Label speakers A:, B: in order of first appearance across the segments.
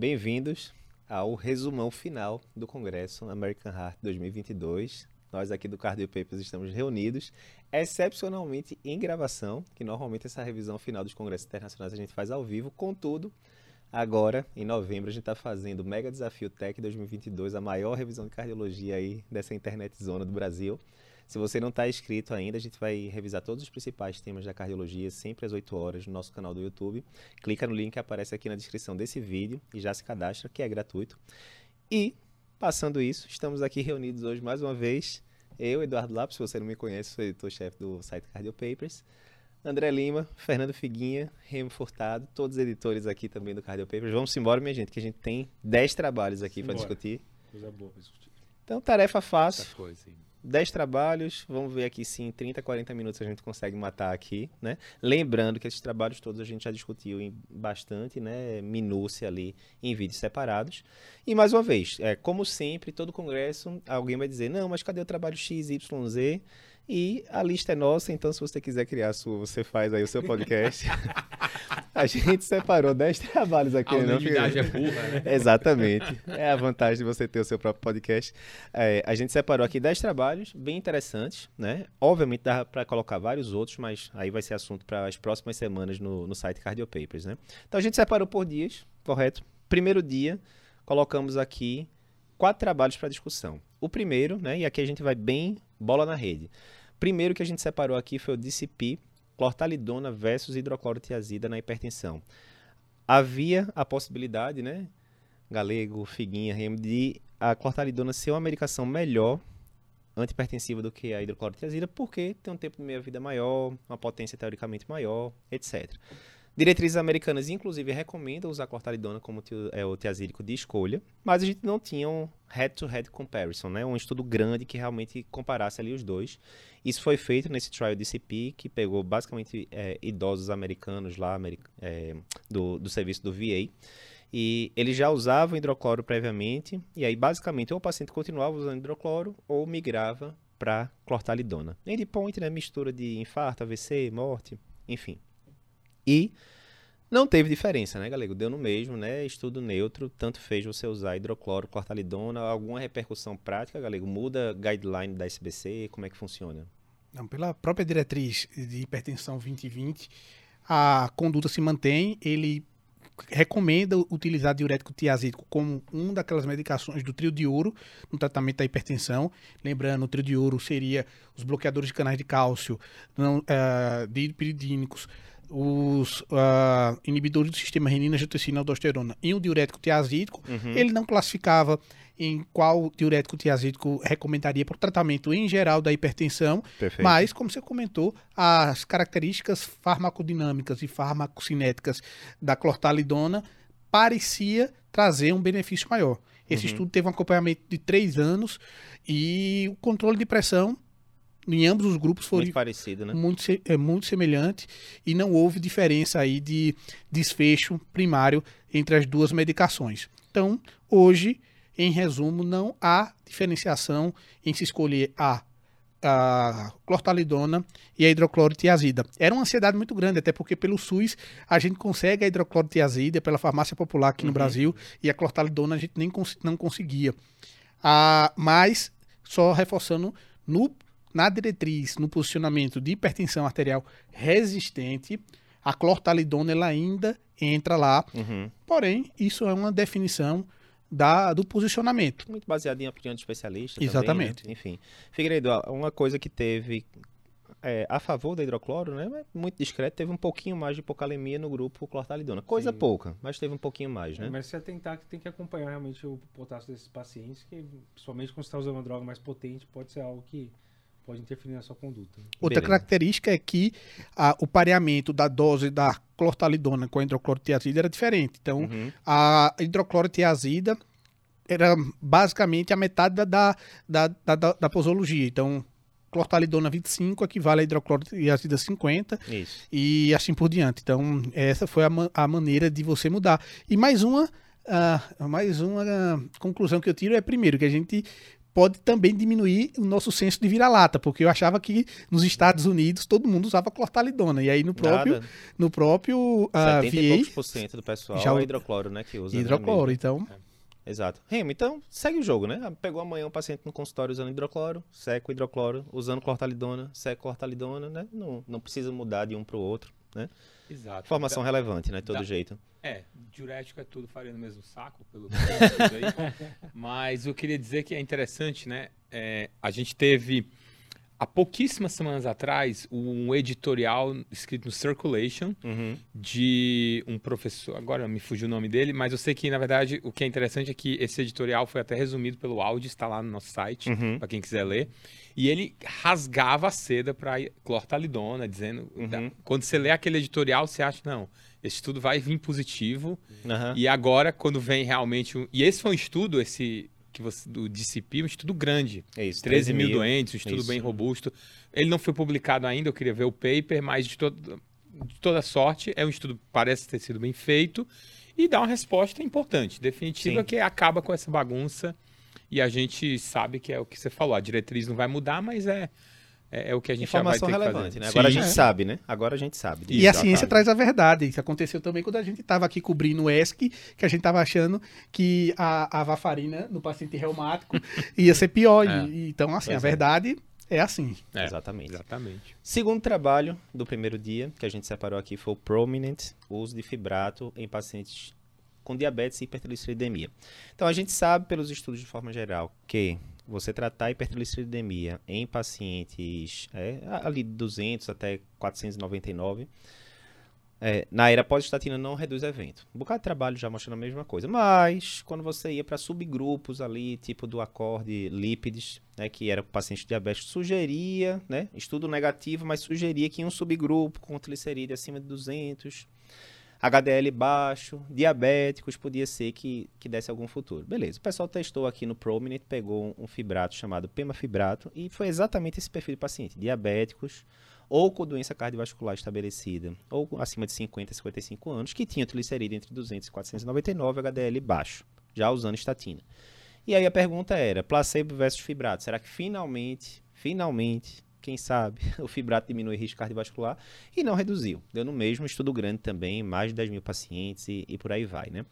A: Bem-vindos ao resumão final do Congresso American Heart 2022. Nós aqui do Cardio Papers estamos reunidos, excepcionalmente em gravação, que normalmente essa revisão final dos congressos internacionais a gente faz ao vivo. Contudo, agora, em novembro, a gente está fazendo o Mega Desafio Tech 2022, a maior revisão de cardiologia aí dessa internet zona do Brasil. Se você não está inscrito ainda, a gente vai revisar todos os principais temas da cardiologia sempre às 8 horas no nosso canal do YouTube. Clica no link que aparece aqui na descrição desse vídeo e já se cadastra, que é gratuito. E, passando isso, estamos aqui reunidos hoje mais uma vez. Eu, Eduardo Lopes, se você não me conhece, sou editor-chefe do site Cardio Papers. André Lima, Fernando Figuinha, Remo Furtado, todos os editores aqui também do Cardio Papers. Vamos embora, minha gente, que a gente tem 10 trabalhos aqui para discutir.
B: Coisa boa para discutir.
A: Então, tarefa fácil.
B: Muita coisa, hein?
A: 10 trabalhos, vamos ver aqui se em 30, 40 minutos a gente consegue matar aqui, né? Lembrando que esses trabalhos todos a gente já discutiu em bastante, né, minúcia ali em vídeos separados. E mais uma vez, é, como sempre, todo congresso, alguém vai dizer: "Não, mas cadê o trabalho X, Y, Z?" E a lista é nossa, então se você quiser criar a sua, você faz aí o seu podcast. a gente separou 10 trabalhos aqui.
B: A
A: né, não,
B: unanimidade é burra, né?
A: Exatamente. É a vantagem de você ter o seu próprio podcast. É, a gente separou aqui 10 trabalhos bem interessantes, né? Obviamente dá para colocar vários outros, mas aí vai ser assunto para as próximas semanas no, no site Cardio Papers, né? Então a gente separou por dias, correto? Primeiro dia, colocamos aqui quatro trabalhos para discussão. O primeiro, né? E aqui a gente vai bem bola na rede. Primeiro que a gente separou aqui foi o DCP, clortalidona versus hidroclorotiazida na hipertensão. Havia a possibilidade, né? Galego, Figuinha, Remo, de a clortalidona ser uma medicação melhor antipertensiva do que a hidroclorotiazida, porque tem um tempo de meia-vida maior, uma potência teoricamente maior, etc. Diretrizes americanas, inclusive, recomendam usar clortalidona como tio- é, o tiazídico de escolha, mas a gente não tinha um head-to-head comparison, né? um estudo grande que realmente comparasse ali os dois. Isso foi feito nesse trial DCP, que pegou basicamente é, idosos americanos lá, é, do, do serviço do VA, e eles já usavam hidrocloro previamente, e aí basicamente ou o paciente continuava usando hidrocloro ou migrava para clortalidona. Endpoint, né, mistura de infarto, AVC, morte, enfim. E não teve diferença, né, Galego? Deu no mesmo, né? Estudo neutro, tanto fez você usar hidrocloro, clortalidona, alguma repercussão prática, Galego? Muda guideline da SBC, como é que funciona?
C: Não, pela própria diretriz de hipertensão 2020, a conduta se mantém. Ele recomenda utilizar diurético tiazídico como uma daquelas medicações do trio de ouro no tratamento da hipertensão. Lembrando, o trio de ouro seria os bloqueadores de canais de cálcio, não, eh, dipiridínicos, os ah, inibidores do sistema renina, angiotensina, aldosterona e o diurético tiazídico. Ele não classificava em qual diurético tiazídico recomendaria para o tratamento em geral da hipertensão,
A: Perfeito.
C: mas, como você comentou, as características farmacodinâmicas e farmacocinéticas da clortalidona parecia trazer um benefício maior. Esse
A: Uhum.
C: estudo teve um acompanhamento de três anos e o controle de pressão em ambos os grupos foi
A: Muito parecido, né?
C: muito, é muito semelhante e não houve diferença aí de desfecho primário entre as duas medicações. Então, hoje, em resumo, não há diferenciação em se escolher a, a clortalidona e a hidroclorotiazida. Era uma ansiedade muito grande, até porque pelo SUS a gente consegue a hidroclorotiazida pela farmácia popular aqui no Brasil e a clortalidona a gente nem cons- não conseguia. Ah, mas, só reforçando, no, na diretriz, no posicionamento de hipertensão arterial resistente, a clortalidona ela ainda entra lá.
A: Uhum.
C: Porém, isso é uma definição da, do posicionamento.
A: Muito baseado em opinião de especialista. também,
C: Exatamente.
A: né? Enfim. Figueiredo, uma coisa que teve é, a favor da hidrocloro, né? Muito discreto, teve um pouquinho mais de hipocalemia no grupo clortalidona. Coisa
B: Sim.
A: pouca, mas teve um pouquinho mais, né?
B: É, mas você atentar que tem que acompanhar realmente o potássio desses pacientes, que principalmente quando você está usando uma droga mais potente, pode ser algo que pode interferir na sua conduta.
C: Outra
A: Beleza.
C: característica é que ah, o pareamento da dose da clortalidona com a hidroclorotiazida era diferente. Então,
A: Uhum.
C: a hidroclorotiazida era basicamente a metade da, da, da, da, da- posologia. Então, clortalidona 25 equivale a hidroclorotiazida 50
A: Isso.
C: e assim por diante. Então, essa foi a, ma- a maneira de você mudar. E mais uma, ah, mais uma conclusão que eu tiro é, primeiro, que a gente pode também diminuir o nosso senso de vira-lata, porque eu achava que nos Estados Unidos todo mundo usava clortalidona, e aí no próprio,
A: Nada.
C: no próprio uh,
A: 70 e poucos
C: VA,
A: por cento do pessoal
C: já
A: é
C: o-
A: hidrocloro, né? Que usa. né,
C: hidrocloro, então...
A: Exato. Remo, então segue o jogo, né? Pegou amanhã um paciente no consultório usando hidrocloro, seca o hidrocloro, usando clortalidona, seca clortalidona, né? Não, não precisa mudar de um para o outro, né?
D: Exato.
A: Informação relevante, né? De todo
D: Dá-
A: jeito.
D: É, diurético é tudo faria no mesmo saco, pelo que aí. Mas eu queria dizer que é interessante, né? É, a gente teve, há pouquíssimas semanas atrás, um editorial escrito no Circulation
A: Uhum.
D: de um professor, agora me fugiu o nome dele, mas eu sei que, na verdade, o que é interessante é que esse editorial foi até resumido pelo áudio, está lá no nosso site,
A: Uhum.
D: para quem quiser ler. E ele rasgava a seda para clortalidona, dizendo.
A: Uhum.
D: Quando você lê aquele editorial, você acha, não, esse estudo vai vir positivo. E agora, quando vem realmente. um- E esse foi um estudo, esse que você, do DCP, um estudo grande.
A: É isso.
D: 13 mil doentes, um estudo
A: Isso.
D: bem robusto. Ele não foi publicado ainda, eu queria ver o paper, mas de, todo- de toda sorte, é um estudo que parece ter sido bem feito e dá uma resposta importante, definitiva,
A: Sim.
D: que acaba com essa bagunça. E a gente sabe que é o que você falou, a diretriz não vai mudar, mas é, é, é o que a gente já
A: Informação
D: vai ter que
A: relevante,
D: fazer.
A: né? Agora a
D: Sim.
A: gente
C: É.
A: sabe, né? Agora a gente sabe.
C: E a ciência traz a verdade. Isso aconteceu também quando a gente estava aqui cobrindo o ESC, que a gente estava achando que a, a varfarina no paciente reumático ia ser pior.
D: É.
C: E- então, assim,
A: Pois
C: a
A: é.
C: verdade é assim.
D: É,
A: Exatamente.
D: Exatamente.
A: Segundo trabalho do primeiro dia, que a gente separou aqui, foi o Prominent, o uso de fibrato em pacientes com diabetes e hipertrigliceridemia. Então, a gente sabe pelos estudos de forma geral que você tratar a em pacientes é, ali de 200 até 499, é, na era pós-estatina não reduz evento. Um bocado de trabalho já mostrando a mesma coisa. Mas, quando você ia para subgrupos ali, tipo do acorde lípides, né, que era para paciente diabético, sugeria, né, estudo negativo, mas sugeria que em um subgrupo com triglicerídeo acima de 200, HDL baixo, diabéticos, podia ser que, que desse algum futuro. Beleza, o pessoal testou aqui no Prominent, pegou um, fibrato chamado pemafibrato e foi exatamente esse perfil de paciente, diabéticos, ou com doença cardiovascular estabelecida, ou acima de 50 a 55 anos, que tinham triglicerídeo entre 200 e 499, HDL baixo, já usando estatina. E aí a pergunta era, placebo versus fibrato, será que finalmente, finalmente, quem sabe, o fibrato diminui risco cardiovascular? E não reduziu. Deu no mesmo estudo grande também, mais de 10 mil pacientes e, e por aí vai, né?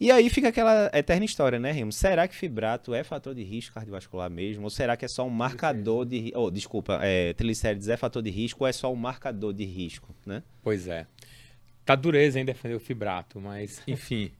A: E aí fica aquela eterna história, né, Rimo? Será que fibrato é fator de risco cardiovascular mesmo? Ou será que é só um marcador de... Oh, desculpa, é, triglicérides é fator de risco ou é só um marcador de risco, né?
D: Pois é. Tá dureza em defender o fibrato, mas, enfim.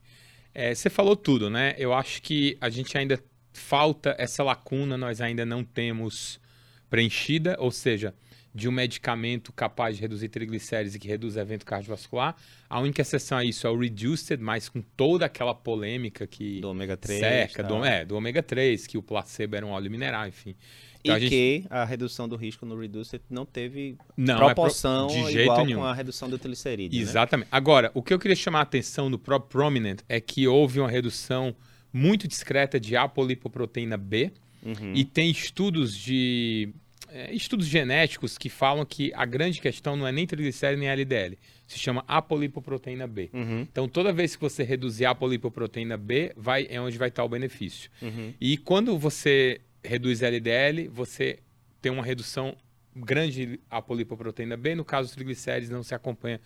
D: É, você falou tudo, né? Eu acho que a gente ainda falta essa lacuna, nós ainda não temos preenchida, ou seja, de um medicamento capaz de reduzir triglicérides e que reduz evento cardiovascular. A única exceção a isso é o Reduced, mas com toda aquela polêmica que
A: Do ômega 3.
D: cerca,
A: tal.
D: do, é, do ômega 3, que o placebo era um óleo mineral, enfim.
A: E
D: Então a gente-
A: que a redução do risco no Reduced não teve
D: Não, é pro-
A: proporção
D: de jeito
A: igual
D: nenhum.
A: com a redução do triglicerídeo, né?
D: Exatamente. Agora, o que eu queria chamar a atenção do próprio Prominent é que houve uma redução muito discreta de apolipoproteína B
A: Uhum.
D: e tem estudos de é, estudos genéticos que falam que a grande questão não é nem triglicérido nem LDL, se chama apolipoproteína B.
A: Uhum.
D: Então, toda vez que você reduzir a apolipoproteína B, vai, é onde vai estar o benefício.
A: Uhum.
D: E quando você reduz LDL, você tem uma redução grande de apolipoproteína B. No caso dos triglicérides, não se acompanha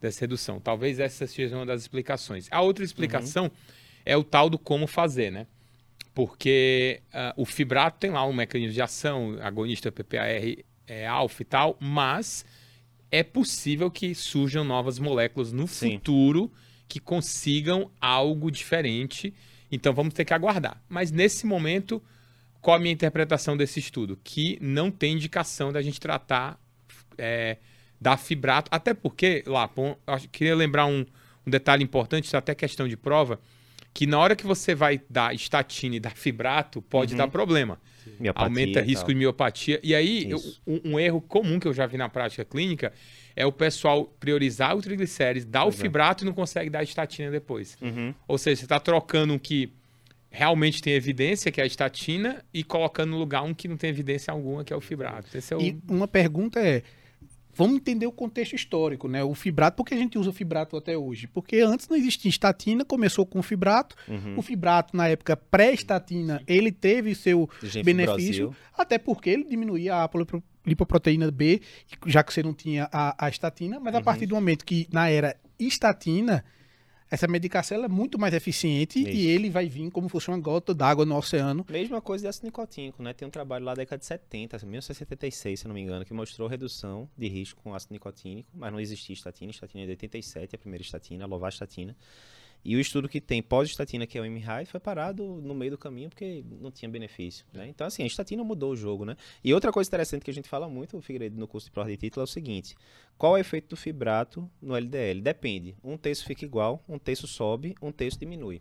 D: dessa redução. Talvez essa seja uma das explicações. A outra explicação é o tal do como fazer, né? Porque ah, o fibrato tem lá um mecanismo de ação, agonista PPAR é, alfa e tal, mas é possível que surjam novas moléculas no
A: Sim.
D: futuro que consigam algo diferente. Então vamos ter que aguardar. Mas nesse momento, qual a minha interpretação desse estudo? Que não tem indicação da gente tratar é, da fibrato, até porque, lá, acho- queria lembrar um, um detalhe importante, isso é até questão de prova, que na hora que você vai dar estatina e dar fibrato, pode
A: Uhum.
D: dar problema.
A: Miopatia
D: Aumenta risco
A: tal.
D: de miopatia. E aí, eu- um, um erro comum que eu já vi na prática clínica é o pessoal priorizar o triglicérides, dar
A: Pois
D: o
A: é.
D: fibrato e não consegue dar a estatina depois.
A: Uhum.
D: Ou seja, você está trocando um que realmente tem evidência, que é a estatina, e colocando no lugar um que não tem evidência alguma, que é o fibrato. É o...
C: E uma pergunta é: vamos entender o contexto histórico, né? O fibrato, por que a gente usa o fibrato até hoje? Porque antes não existia estatina, começou com o fibrato.
A: Uhum.
C: O fibrato, na época pré-estatina, ele teve seu
A: Gente
C: benefício, até porque ele diminuía a lipoproteína B, já que você não tinha a, a estatina, mas a
A: Uhum.
C: partir do momento que na era estatina, essa medicação ela é muito mais eficiente e ele vai vir como fosse uma gota d'água no oceano.
A: Mesma coisa de ácido nicotínico, né? Tem um trabalho lá da década de 70, 1976, se não me engano, que mostrou redução de risco com ácido nicotínico, mas não existia estatina. Estatina é de 87, a primeira estatina, a lovastatina. E o estudo que tem pós-estatina, que é o MRI, foi parado no meio do caminho porque não tinha benefício, né? Então, assim, a estatina mudou o jogo, né? E outra coisa interessante que a gente fala muito, Figueiredo, no curso de prova de título, é o seguinte. Qual é o efeito do fibrato no LDL? Depende. Um terço fica igual, um terço sobe, um terço diminui.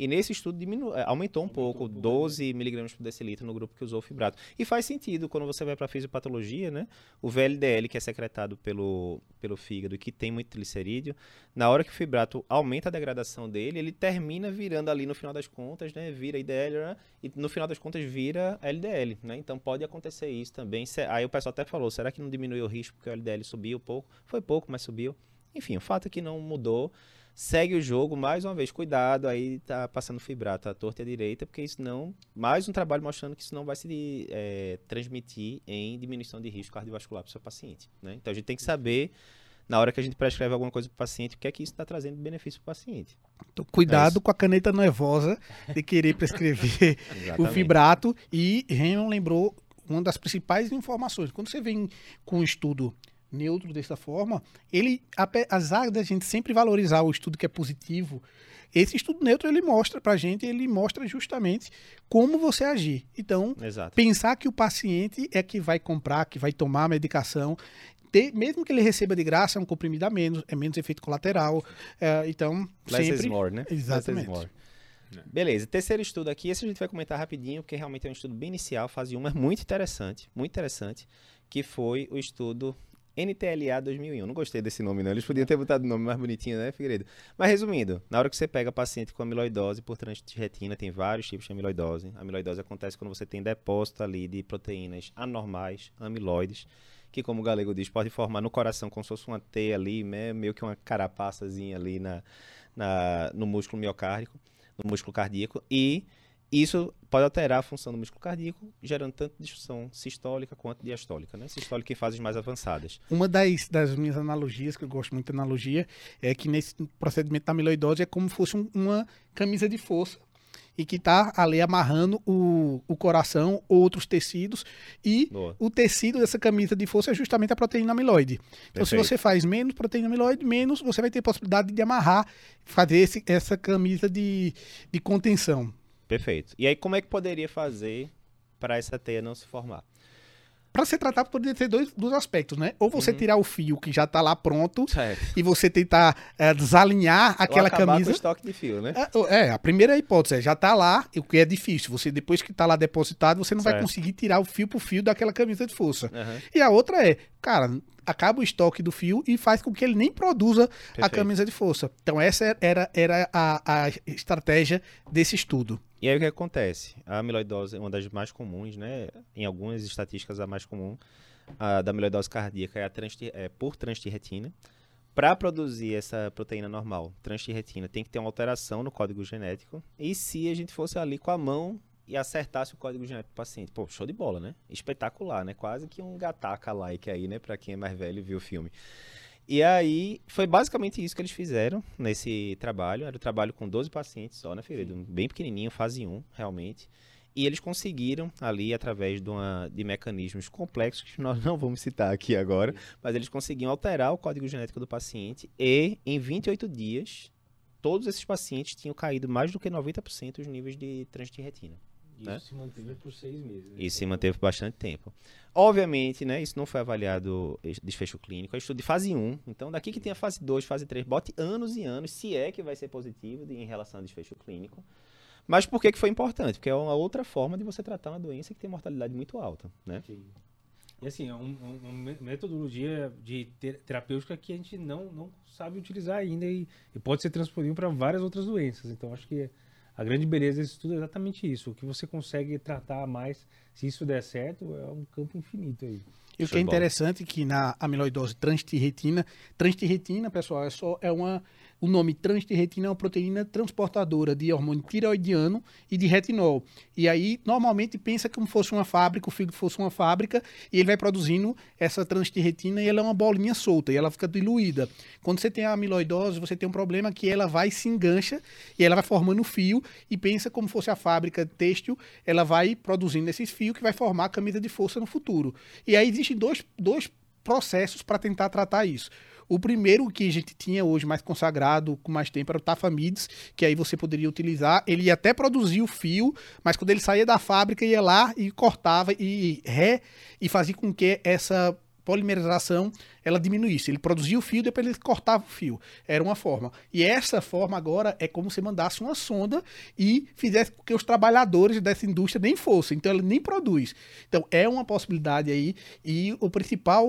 A: E nesse estudo diminu- eh, aumentou um pouco, 12 miligramas por decilitro no grupo que usou o fibrato. E faz sentido quando você vai para a fisiopatologia, né? O VLDL, que é secretado pelo, pelo fígado e que tem muito triglicerídeo, na hora que o fibrato aumenta a degradação dele, ele termina virando ali no final das contas, né? Vira IDL né? e no final das contas vira LDL, né? Então pode acontecer isso também. Aí o pessoal até falou, será que não diminuiu o risco porque o LDL subiu pouco? Foi pouco, mas subiu. Enfim, o fato é que não mudou. Segue o jogo, mais uma vez, cuidado, aí tá passando fibrato à torta e à direita, porque isso não. Mais um trabalho mostrando que isso não vai se eh, transmitir em diminuição de risco cardiovascular para o seu paciente. Né? Então a gente tem que saber, na hora que a gente prescreve alguma coisa para o paciente, o que é que isso está trazendo de benefício para o paciente.
C: Então,
A: É
C: cuidado
A: isso.
C: com a caneta nervosa de querer prescrever o fibrato. E Raymond lembrou uma das principais informações. Quando você vem com um estudo neutro dessa forma, ele, apesar da gente sempre valorizar o estudo que é positivo, esse estudo neutro ele mostra pra gente, ele mostra justamente como você agir. Então,
A: Exato.
C: pensar que o paciente é que vai comprar, que vai tomar a medicação, ter- mesmo que ele receba de graça, é um comprimido a menos, é menos efeito colateral. é, então,
A: Less is
C: sempre.
A: more, né?
C: Exatamente.
A: Less is more. Beleza, terceiro estudo aqui, esse a gente vai comentar rapidinho, porque realmente é um estudo bem inicial, fase 1, mas muito interessante, muito interessante, que foi o estudo NTLA 2001. Não gostei desse nome, não. Eles podiam ter botado um nome mais bonitinho, né, Figueiredo? Mas resumindo, na hora que você pega paciente com amiloidose por trânsito de retina, tem vários tipos de amiloidose. A amiloidose acontece quando você tem depósito ali de proteínas anormais, amiloides, que, como o galego diz, pode formar no coração como se fosse uma teia ali, né, meio que uma carapaçazinha ali na, na, no músculo miocárdico, no músculo cardíaco, e isso pode alterar a função do músculo cardíaco, gerando tanto disfunção sistólica quanto diastólica, né? Sistólica em fases mais avançadas.
C: Uma das, das minhas analogias, que eu gosto muito de analogia, é que nesse procedimento da amiloidose é como se fosse um- uma camisa de força e que está ali amarrando o, o coração, outros tecidos, e
A: Boa.
C: o tecido dessa camisa de força é justamente a proteína amiloide. Então, se você faz menos proteína amiloide, menos você vai ter possibilidade de amarrar, fazer esse- essa camisa de, de contenção.
A: Perfeito. E aí, como é que poderia fazer para essa teia não se formar?
C: Para ser tratado, poderia ter dois, dois aspectos, né? Ou você
A: Uhum.
C: tirar o fio que já está lá pronto
A: Certo.
C: e você tentar eh, desalinhar aquela
A: Ou
C: camisa.
A: com o estoque de fio, né?
C: É, é, a primeira hipótese é já tá lá, o que é difícil. Você depois que tá lá depositado, você não vai
A: Certo.
C: conseguir tirar o fio por fio daquela camisa de força.
A: Aham.
C: E a outra é, cara, acaba o estoque do fio e faz com que ele nem produza a
A: Perfeito.
C: camisa de força. Então essa era, era a, a estratégia desse estudo.
A: E aí o que acontece? A amiloidose é uma das mais comuns, né? Em algumas estatísticas a mais comum a da amiloidose cardíaca é, a transti- é por transtirretina. Para produzir essa proteína normal, transtirretina, tem que ter uma alteração no código genético. E se a gente fosse ali com a mão e acertasse o código genético do paciente? Pô, show de bola, né? Espetacular, né? Quase que um gataca-like aí, né? Para quem é mais velho e viu o filme. E aí, foi basicamente isso que eles fizeram nesse trabalho. Era um trabalho com 12 pacientes só, né, Figueiredo? Bem pequenininho, fase 1, realmente. E eles conseguiram, ali, através de, uma, de mecanismos complexos, que nós não vamos citar aqui agora, mas eles conseguiam alterar o código genético do paciente e, em 28 dias, todos esses pacientes tinham caído mais do que 90% os níveis de trânsito de retina.
B: Isso
A: né?
B: se manteve por seis meses. né?
A: E se manteve por bastante tempo. Obviamente, né, isso não foi avaliado desfecho clínico, é estudo de fase 1. Então, daqui que tem a fase 2, fase 3, bote anos e anos, se é que vai ser positivo de- em relação ao desfecho clínico. Mas por que, que foi importante? Porque é uma outra forma de você tratar uma doença que tem mortalidade muito alta, né?
B: E assim, é um- um- uma me- metodologia de ter- terapêutica que a gente não, não sabe utilizar ainda e, e pode ser transponível para várias outras doenças. Então, acho que a grande beleza desse estudo é exatamente isso. O que você consegue tratar mais, se isso der certo, é um campo infinito aí.
C: E o que é interessante é que na amiloidose transtirretina, transtirretina, pessoal, é só é uma o nome transtirretina é uma proteína transportadora de hormônio tireoidiano e de retinol. E aí, normalmente, pensa como fosse uma fábrica, o fígado fosse uma fábrica, e ele vai produzindo essa transtirretina e ela é uma bolinha solta, e ela fica diluída. Quando você tem a amiloidose, você tem um problema que ela vai se engancha e ela vai formando fio, e pensa como fosse a fábrica têxtil, ela vai produzindo esses fios que vai formar a camisa de força no futuro. E aí existem dois, dois processos para tentar tratar isso. O primeiro que a gente tinha hoje mais consagrado, com mais tempo, era o Tafamides, que aí você poderia utilizar. Ele até produzir o fio, mas quando ele saía da fábrica, ia lá e cortava e ré e fazia com que essa polimerização ela diminuísse. Ele produzia o fio, depois ele cortava o fio. Era uma forma. E essa forma agora é como se mandasse uma sonda e fizesse com que os trabalhadores dessa indústria nem fossem. Então ele nem produz. Então é uma possibilidade aí. E o principal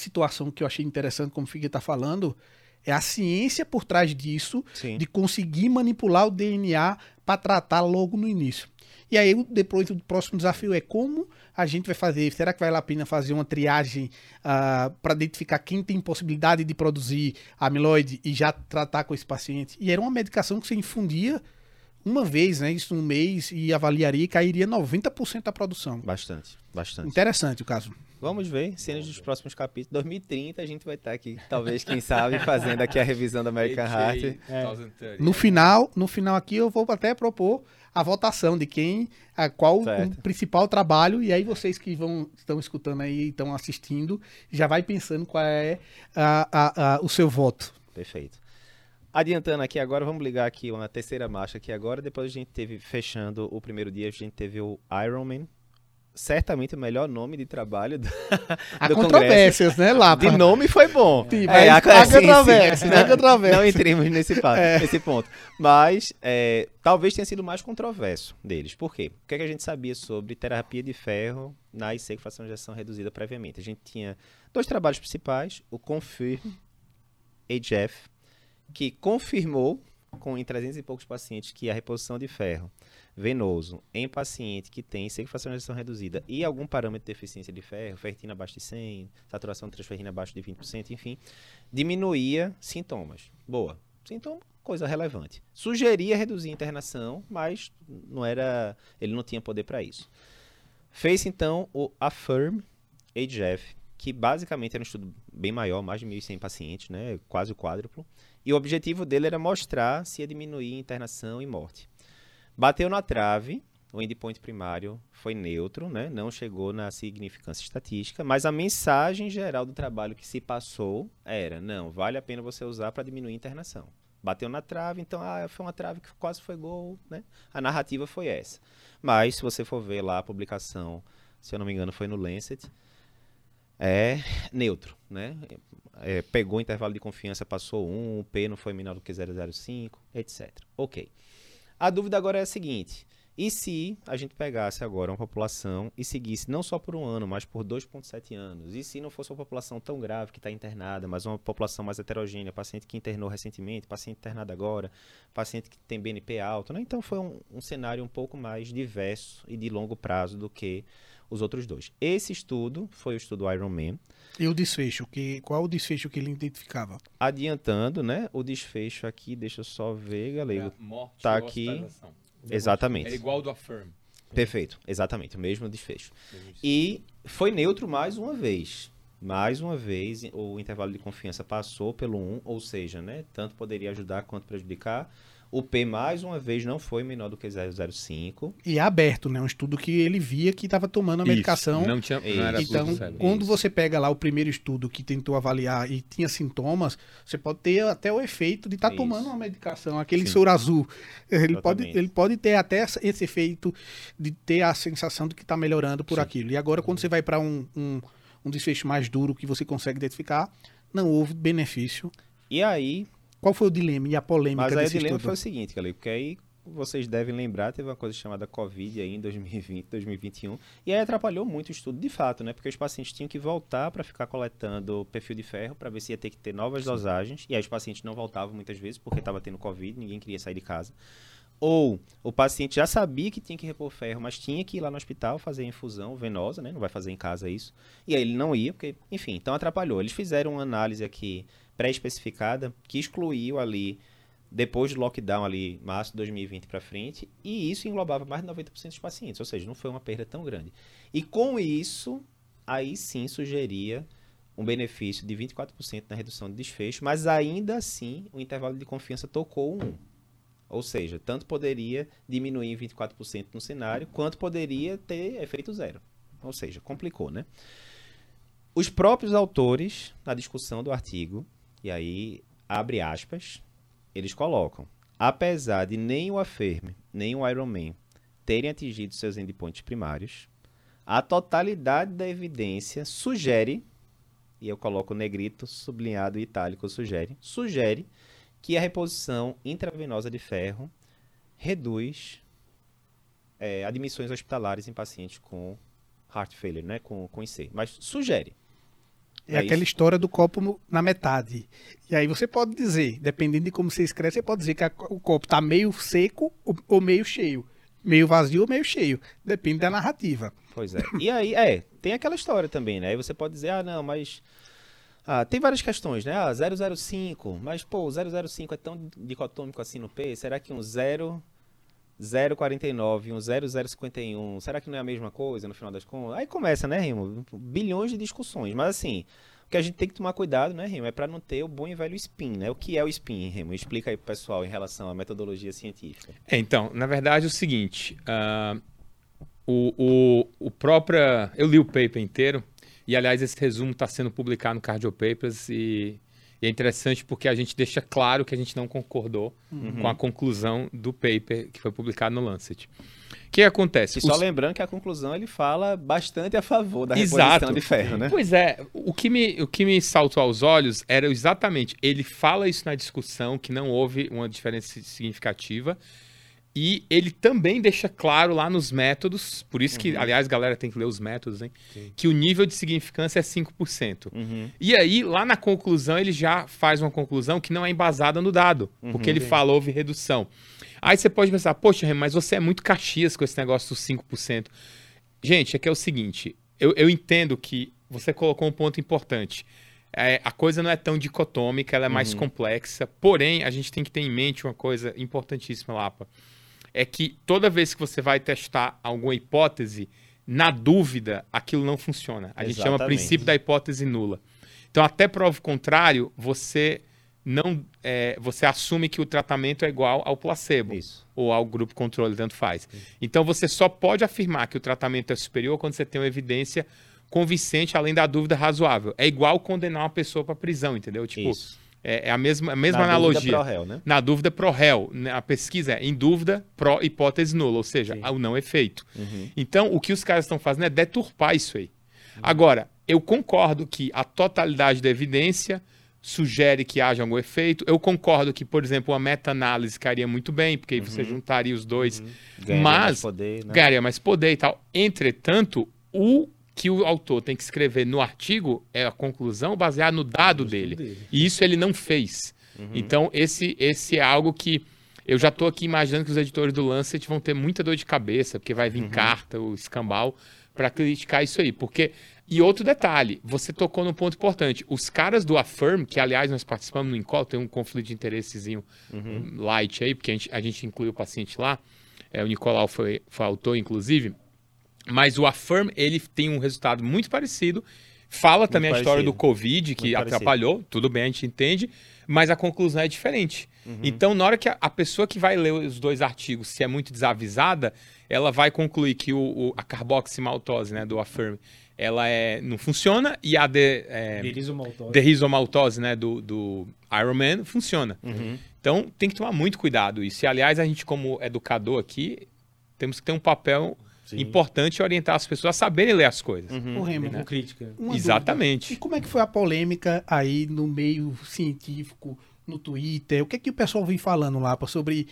C: situação que eu achei interessante, como o Figueiredo está falando, é a ciência por trás disso,
A: Sim.
C: de conseguir manipular o DNA para tratar logo no início. E aí, depois, o próximo desafio é como a gente vai fazer. Será que vale a pena fazer uma triagem para identificar quem tem possibilidade de produzir amiloide e já tratar com esse paciente? E era uma medicação que você infundia uma vez, né? Isso um mês, e avaliaria e cairia 90% da produção.
A: Bastante, bastante.
C: Interessante o caso.
A: Vamos ver, cenas dos próximos capítulos. 2030 a gente vai estar aqui, talvez, quem sabe, fazendo aqui a revisão da American Heart.
B: É.
D: 2030.
C: No final, no final aqui eu vou até propor a votação de quem, a qual
A: Certo.
C: o principal trabalho e aí vocês que vão estão escutando aí, estão assistindo, já vai pensando qual é a- a- a- o seu voto.
A: Perfeito. Adiantando aqui agora, vamos ligar aqui uma terceira marcha aqui agora. Depois a gente teve, fechando o primeiro dia, a gente teve o Ironman. Certamente o melhor nome de trabalho do,
C: Há
A: do
C: controvérsias, né, lá?
A: De nome foi bom.
C: Sim,
A: É,
C: há
A: sim, sim.
C: controvérsia, há
A: Não-
C: controvérsia.
A: Não entremos nesse, pa-
C: É.
A: nesse ponto. Mas é, talvez tenha sido mais controverso deles. Por quê? O que, é que a gente sabia sobre terapia de ferro na IC com fração de injeção reduzida previamente? A gente tinha dois trabalhos principais, o Confirm HF, que confirmou com em 300 e poucos pacientes que a reposição de ferro venoso em paciente que tem injeção reduzida e algum parâmetro de deficiência de ferro, ferritina abaixo de 100, saturação de transferrina abaixo de 20%, enfim, diminuía sintomas. Boa. Sintoma, coisa relevante. Sugeria reduzir a internação, mas não era, ele não tinha poder para isso. Fez então o Affirm HF, que basicamente era um estudo bem maior, mais de 1.100 pacientes, né, quase o quádruplo, e o objetivo dele era mostrar se ia diminuir internação e morte. Bateu na trave, o endpoint primário foi neutro, né? não chegou na significância estatística, mas a mensagem geral do trabalho que se passou era: não, vale a pena você usar para diminuir a internação. Bateu na trave, então ah, foi uma trave que quase foi gol, né? A narrativa foi essa. Mas se você for ver lá a publicação, se eu não me engano, foi no Lancet, é neutro, né? É, pegou o intervalo de confiança, passou 1, o P não foi menor do que 0,05, etc. Ok. A dúvida agora é a seguinte: e se a gente pegasse agora uma população e seguisse não só por um ano, mas por 2,7 anos? E se não fosse uma população tão grave que está internada, mas uma população mais heterogênea, paciente que internou recentemente, paciente internado agora, paciente que tem BNP alto, né? Então foi um, um cenário um pouco mais diverso e de longo prazo do que os outros dois. Esse estudo foi o estudo Ironman.
C: E o desfecho, que, qual o desfecho que ele identificava?
A: Adiantando, né? O desfecho aqui, deixa eu só ver, galego.
D: Pra morte
A: tá
D: ou
A: aqui.
D: hospitalização.
A: Exatamente.
D: Era igual do Affirm.
A: Perfeito, exatamente, o mesmo desfecho. E foi neutro mais uma vez. Mais uma vez, o intervalo de confiança passou pelo 1, ou seja, né, tanto poderia ajudar quanto prejudicar. O P, mais uma vez, não foi menor do que 0,05.
C: E é aberto, né? Um estudo que ele via que estava tomando a medicação.
D: Isso, Não, tinha, não era.
C: Então,
D: sério.
C: quando
A: Isso.
C: você pega lá o primeiro estudo que tentou avaliar e tinha sintomas, você pode ter até o efeito de estar
A: Isso.
C: tomando uma medicação, aquele
A: Sim.
C: soro azul. Ele pode, ele pode ter até esse efeito de ter a sensação de que está melhorando por
A: Sim.
C: aquilo. E agora, quando você vai para um, um, um desfecho mais duro que você consegue identificar, não houve benefício.
A: E aí,
C: Qual foi o dilema e a polêmica
A: mas aí o dilema
C: estudo?
A: foi o seguinte, galera, porque aí vocês devem lembrar, teve uma coisa chamada Covid aí em 2020, 2021, e aí atrapalhou muito o estudo de fato, né? Porque os pacientes tinham que voltar para ficar coletando perfil de ferro para ver se ia ter que ter novas dosagens, e aí os pacientes não voltavam muitas vezes porque estava tendo Covid, ninguém queria sair de casa. ou o paciente já sabia que tinha que repor ferro, mas tinha que ir lá no hospital fazer infusão venosa, né? Não vai fazer em casa isso. E aí ele não ia, porque, enfim, então atrapalhou. Eles fizeram uma análise aqui pré-especificada que excluiu ali depois do lockdown ali, março de 2020 para frente, e isso englobava mais de 90% dos pacientes, ou seja, não foi uma perda tão grande. E com isso, aí sim sugeria um benefício de 24% na redução de desfecho, mas ainda assim o intervalo de confiança tocou um. Ou seja, tanto poderia diminuir em 24% no cenário, quanto poderia ter efeito zero. Ou seja, complicou, né? Os próprios autores, na discussão do artigo, e aí abre aspas, eles colocam, apesar de nem o Aferme, nem o Ironman terem atingido seus endpoints primários, a totalidade da evidência sugere, e eu coloco negrito, sublinhado e itálico sugere, sugere que a reposição intravenosa de ferro reduz é, admissões hospitalares em pacientes com heart failure, né, com, com IC. Mas sugere.
C: É, é aquela isso? história do copo na metade. E aí você pode dizer, dependendo de como você escreve, você pode dizer que a, o copo está meio seco ou, ou, meio cheio. Meio vazio ou meio cheio. Depende da narrativa.
A: Pois é. E aí, é, tem aquela história também, né? Aí você pode dizer, ah, não, mas. Ah, tem várias questões, né? Ah, 005, mas pô, o 005 é tão dicotômico assim no P, será que um 0 049 e um 0051, será que não é a mesma coisa no final das contas? Aí começa, né, Rimo? Bilhões de discussões, mas assim, o que a gente tem que tomar cuidado, né, Rimo, é para não ter o bom e velho spin, né? O que é o spin, Rimo? Explica aí pro pessoal em relação à metodologia científica.
D: É, então, na verdade é o seguinte, uh, o, o, o próprio... Eu li o paper inteiro, e aliás esse resumo está sendo publicado no Cardio Papers e e é interessante porque a gente deixa claro que a gente não concordou uhum. com a conclusão do paper que foi publicado no Lancet. O que acontece?
A: E só Os... lembrando que a conclusão ele fala bastante a favor da reposição de ferro, né?
D: Pois é, o que, me, o que me saltou aos olhos era exatamente, ele fala isso na discussão, que não houve uma diferença significativa, e ele também deixa claro lá nos métodos, por isso que, uhum. aliás, galera tem que ler os métodos, hein? Sim. Que o nível de significância é 5%. Uhum. E aí, lá na conclusão, ele já faz uma conclusão que não é embasada no dado, uhum. porque ele falou houve redução. Aí você pode pensar, poxa, mas você é muito caxias com esse negócio dos 5%. Gente, é que é o seguinte, eu, eu entendo que você colocou um ponto importante. É, a coisa não é tão dicotômica, ela é mais uhum. complexa, porém, a gente tem que ter em mente uma coisa importantíssima, Lapa é que toda vez que você vai testar alguma hipótese, na dúvida, aquilo não funciona. A Exatamente. gente chama princípio da hipótese nula. Então, até prova contrário, você não é, você assume que o tratamento é igual ao placebo Isso. ou ao grupo controle, tanto faz. Isso. Então, você só pode afirmar que o tratamento é superior quando você tem uma evidência convincente, além da dúvida razoável. É igual condenar uma pessoa para prisão, entendeu? Tipo, Isso. É, é, a mesma, a mesma Na analogia. Dúvida pro réu, né? Na dúvida pro réu. Né? A pesquisa é em dúvida pro hipótese nula, ou seja, Sim. o não efeito. Uhum. Então, o que os caras estão fazendo é deturpar isso aí. Uhum. Agora, eu concordo que a totalidade da evidência sugere que haja algum efeito. Eu concordo que, por exemplo, uma meta-análise cairia muito bem, porque aí você uhum. juntaria os dois. Uhum. Ganharia mas mais poder, né? ganharia mais poder e tal. Entretanto, o que o autor tem que escrever no artigo é a conclusão baseada no dado dele. dele. E isso ele não fez. Uhum. Então, esse, esse é algo que eu já estou aqui imaginando que os editores do Lancet vão ter muita dor de cabeça, porque vai vir uhum. carta, o escambau, para criticar isso aí. Porque. E outro detalhe, você tocou num ponto importante. Os caras do Affirm, que aliás nós participamos no Incol, tem um conflito de interessezinho uhum. light aí, porque a gente, a gente inclui o paciente lá. É, o Nicolau foi, foi autor, inclusive. Mas o Affirm, ele tem um resultado muito parecido. Fala muito também parecido. a história do Covid, que muito atrapalhou. Parecido. Tudo bem, a gente entende. Mas a conclusão é diferente. Uhum. Então, na hora que a, a, pessoa que vai ler os dois artigos, se é muito desavisada, ela vai concluir que o, o a carboximaltose né, do Affirm ela é, não funciona e a de, é, derrisomaltose né, do, do Ironman funciona. Uhum. Então tem que tomar muito cuidado isso. E aliás, a gente, como educador aqui, temos que ter um papel Sim. importante orientar as pessoas a saberem ler as coisas.
B: Uhum. O Remo, né? com crítica.
C: Uma Exatamente. Dúvida. E como é que foi a polêmica aí no meio científico, no Twitter? O que é que o pessoal vem falando lá sobre,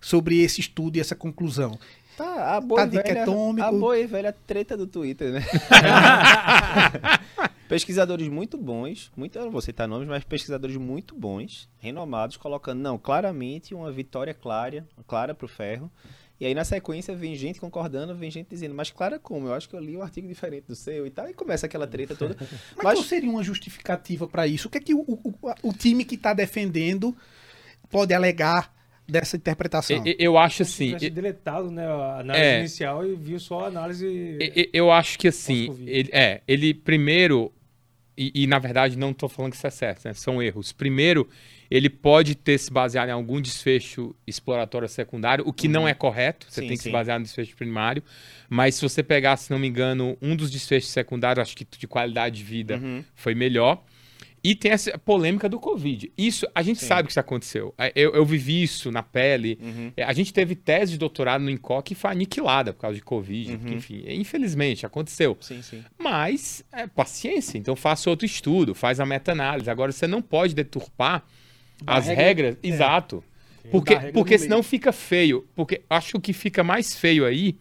C: sobre esse estudo e essa conclusão?
A: Tá, a boa, tá velha, a boa e velha treta do Twitter, né? Pesquisadores muito bons, muito, eu não vou citar nomes, mas pesquisadores muito bons, renomados, colocando, não, claramente uma vitória clara, clara para o ferro. E aí, na sequência, vem gente concordando, vem gente dizendo, mas clara como? Eu acho que eu li um artigo diferente do seu e tal. E começa aquela treta toda.
C: Mas,
A: Mas-
C: qual seria uma justificativa para isso? O que é que o, o- o time que está defendendo pode alegar dessa interpretação?
D: E- e- Eu acho assim.
B: tivesse deletado né, a análise
D: É.
B: inicial e viu só a análise.
D: E- e- Eu acho que assim, ele, é, ele primeiro, e, e, na verdade não estou falando que isso é certo, né? São erros. Primeiro, ele pode ter se baseado em algum desfecho exploratório secundário, o que não é correto, você
A: Sim,
D: tem que
A: sim.
D: se basear no desfecho primário. Mas se você pegar, se não me engano, um dos desfechos secundários, acho que de qualidade de vida
A: Uhum.
D: foi melhor. E tem essa polêmica do Covid. Isso, a gente
A: Sim.
D: sabe que isso aconteceu. É, Eu, eu vivi isso na pele.
A: Uhum.
D: É, A gente teve tese de doutorado no INCO que foi aniquilada por causa de Covid.
A: Uhum.
D: porque, enfim, infelizmente, aconteceu.
A: Sim, sim.
D: Mas, é paciência. Então, faça outro estudo, faz a meta-análise. Agora, você não pode deturpar
C: Da
D: as
C: regra-
D: regras.
C: é.
D: Exato.
B: Tem
D: Porque, porque senão fica feio. Porque acho que o que fica mais feio aí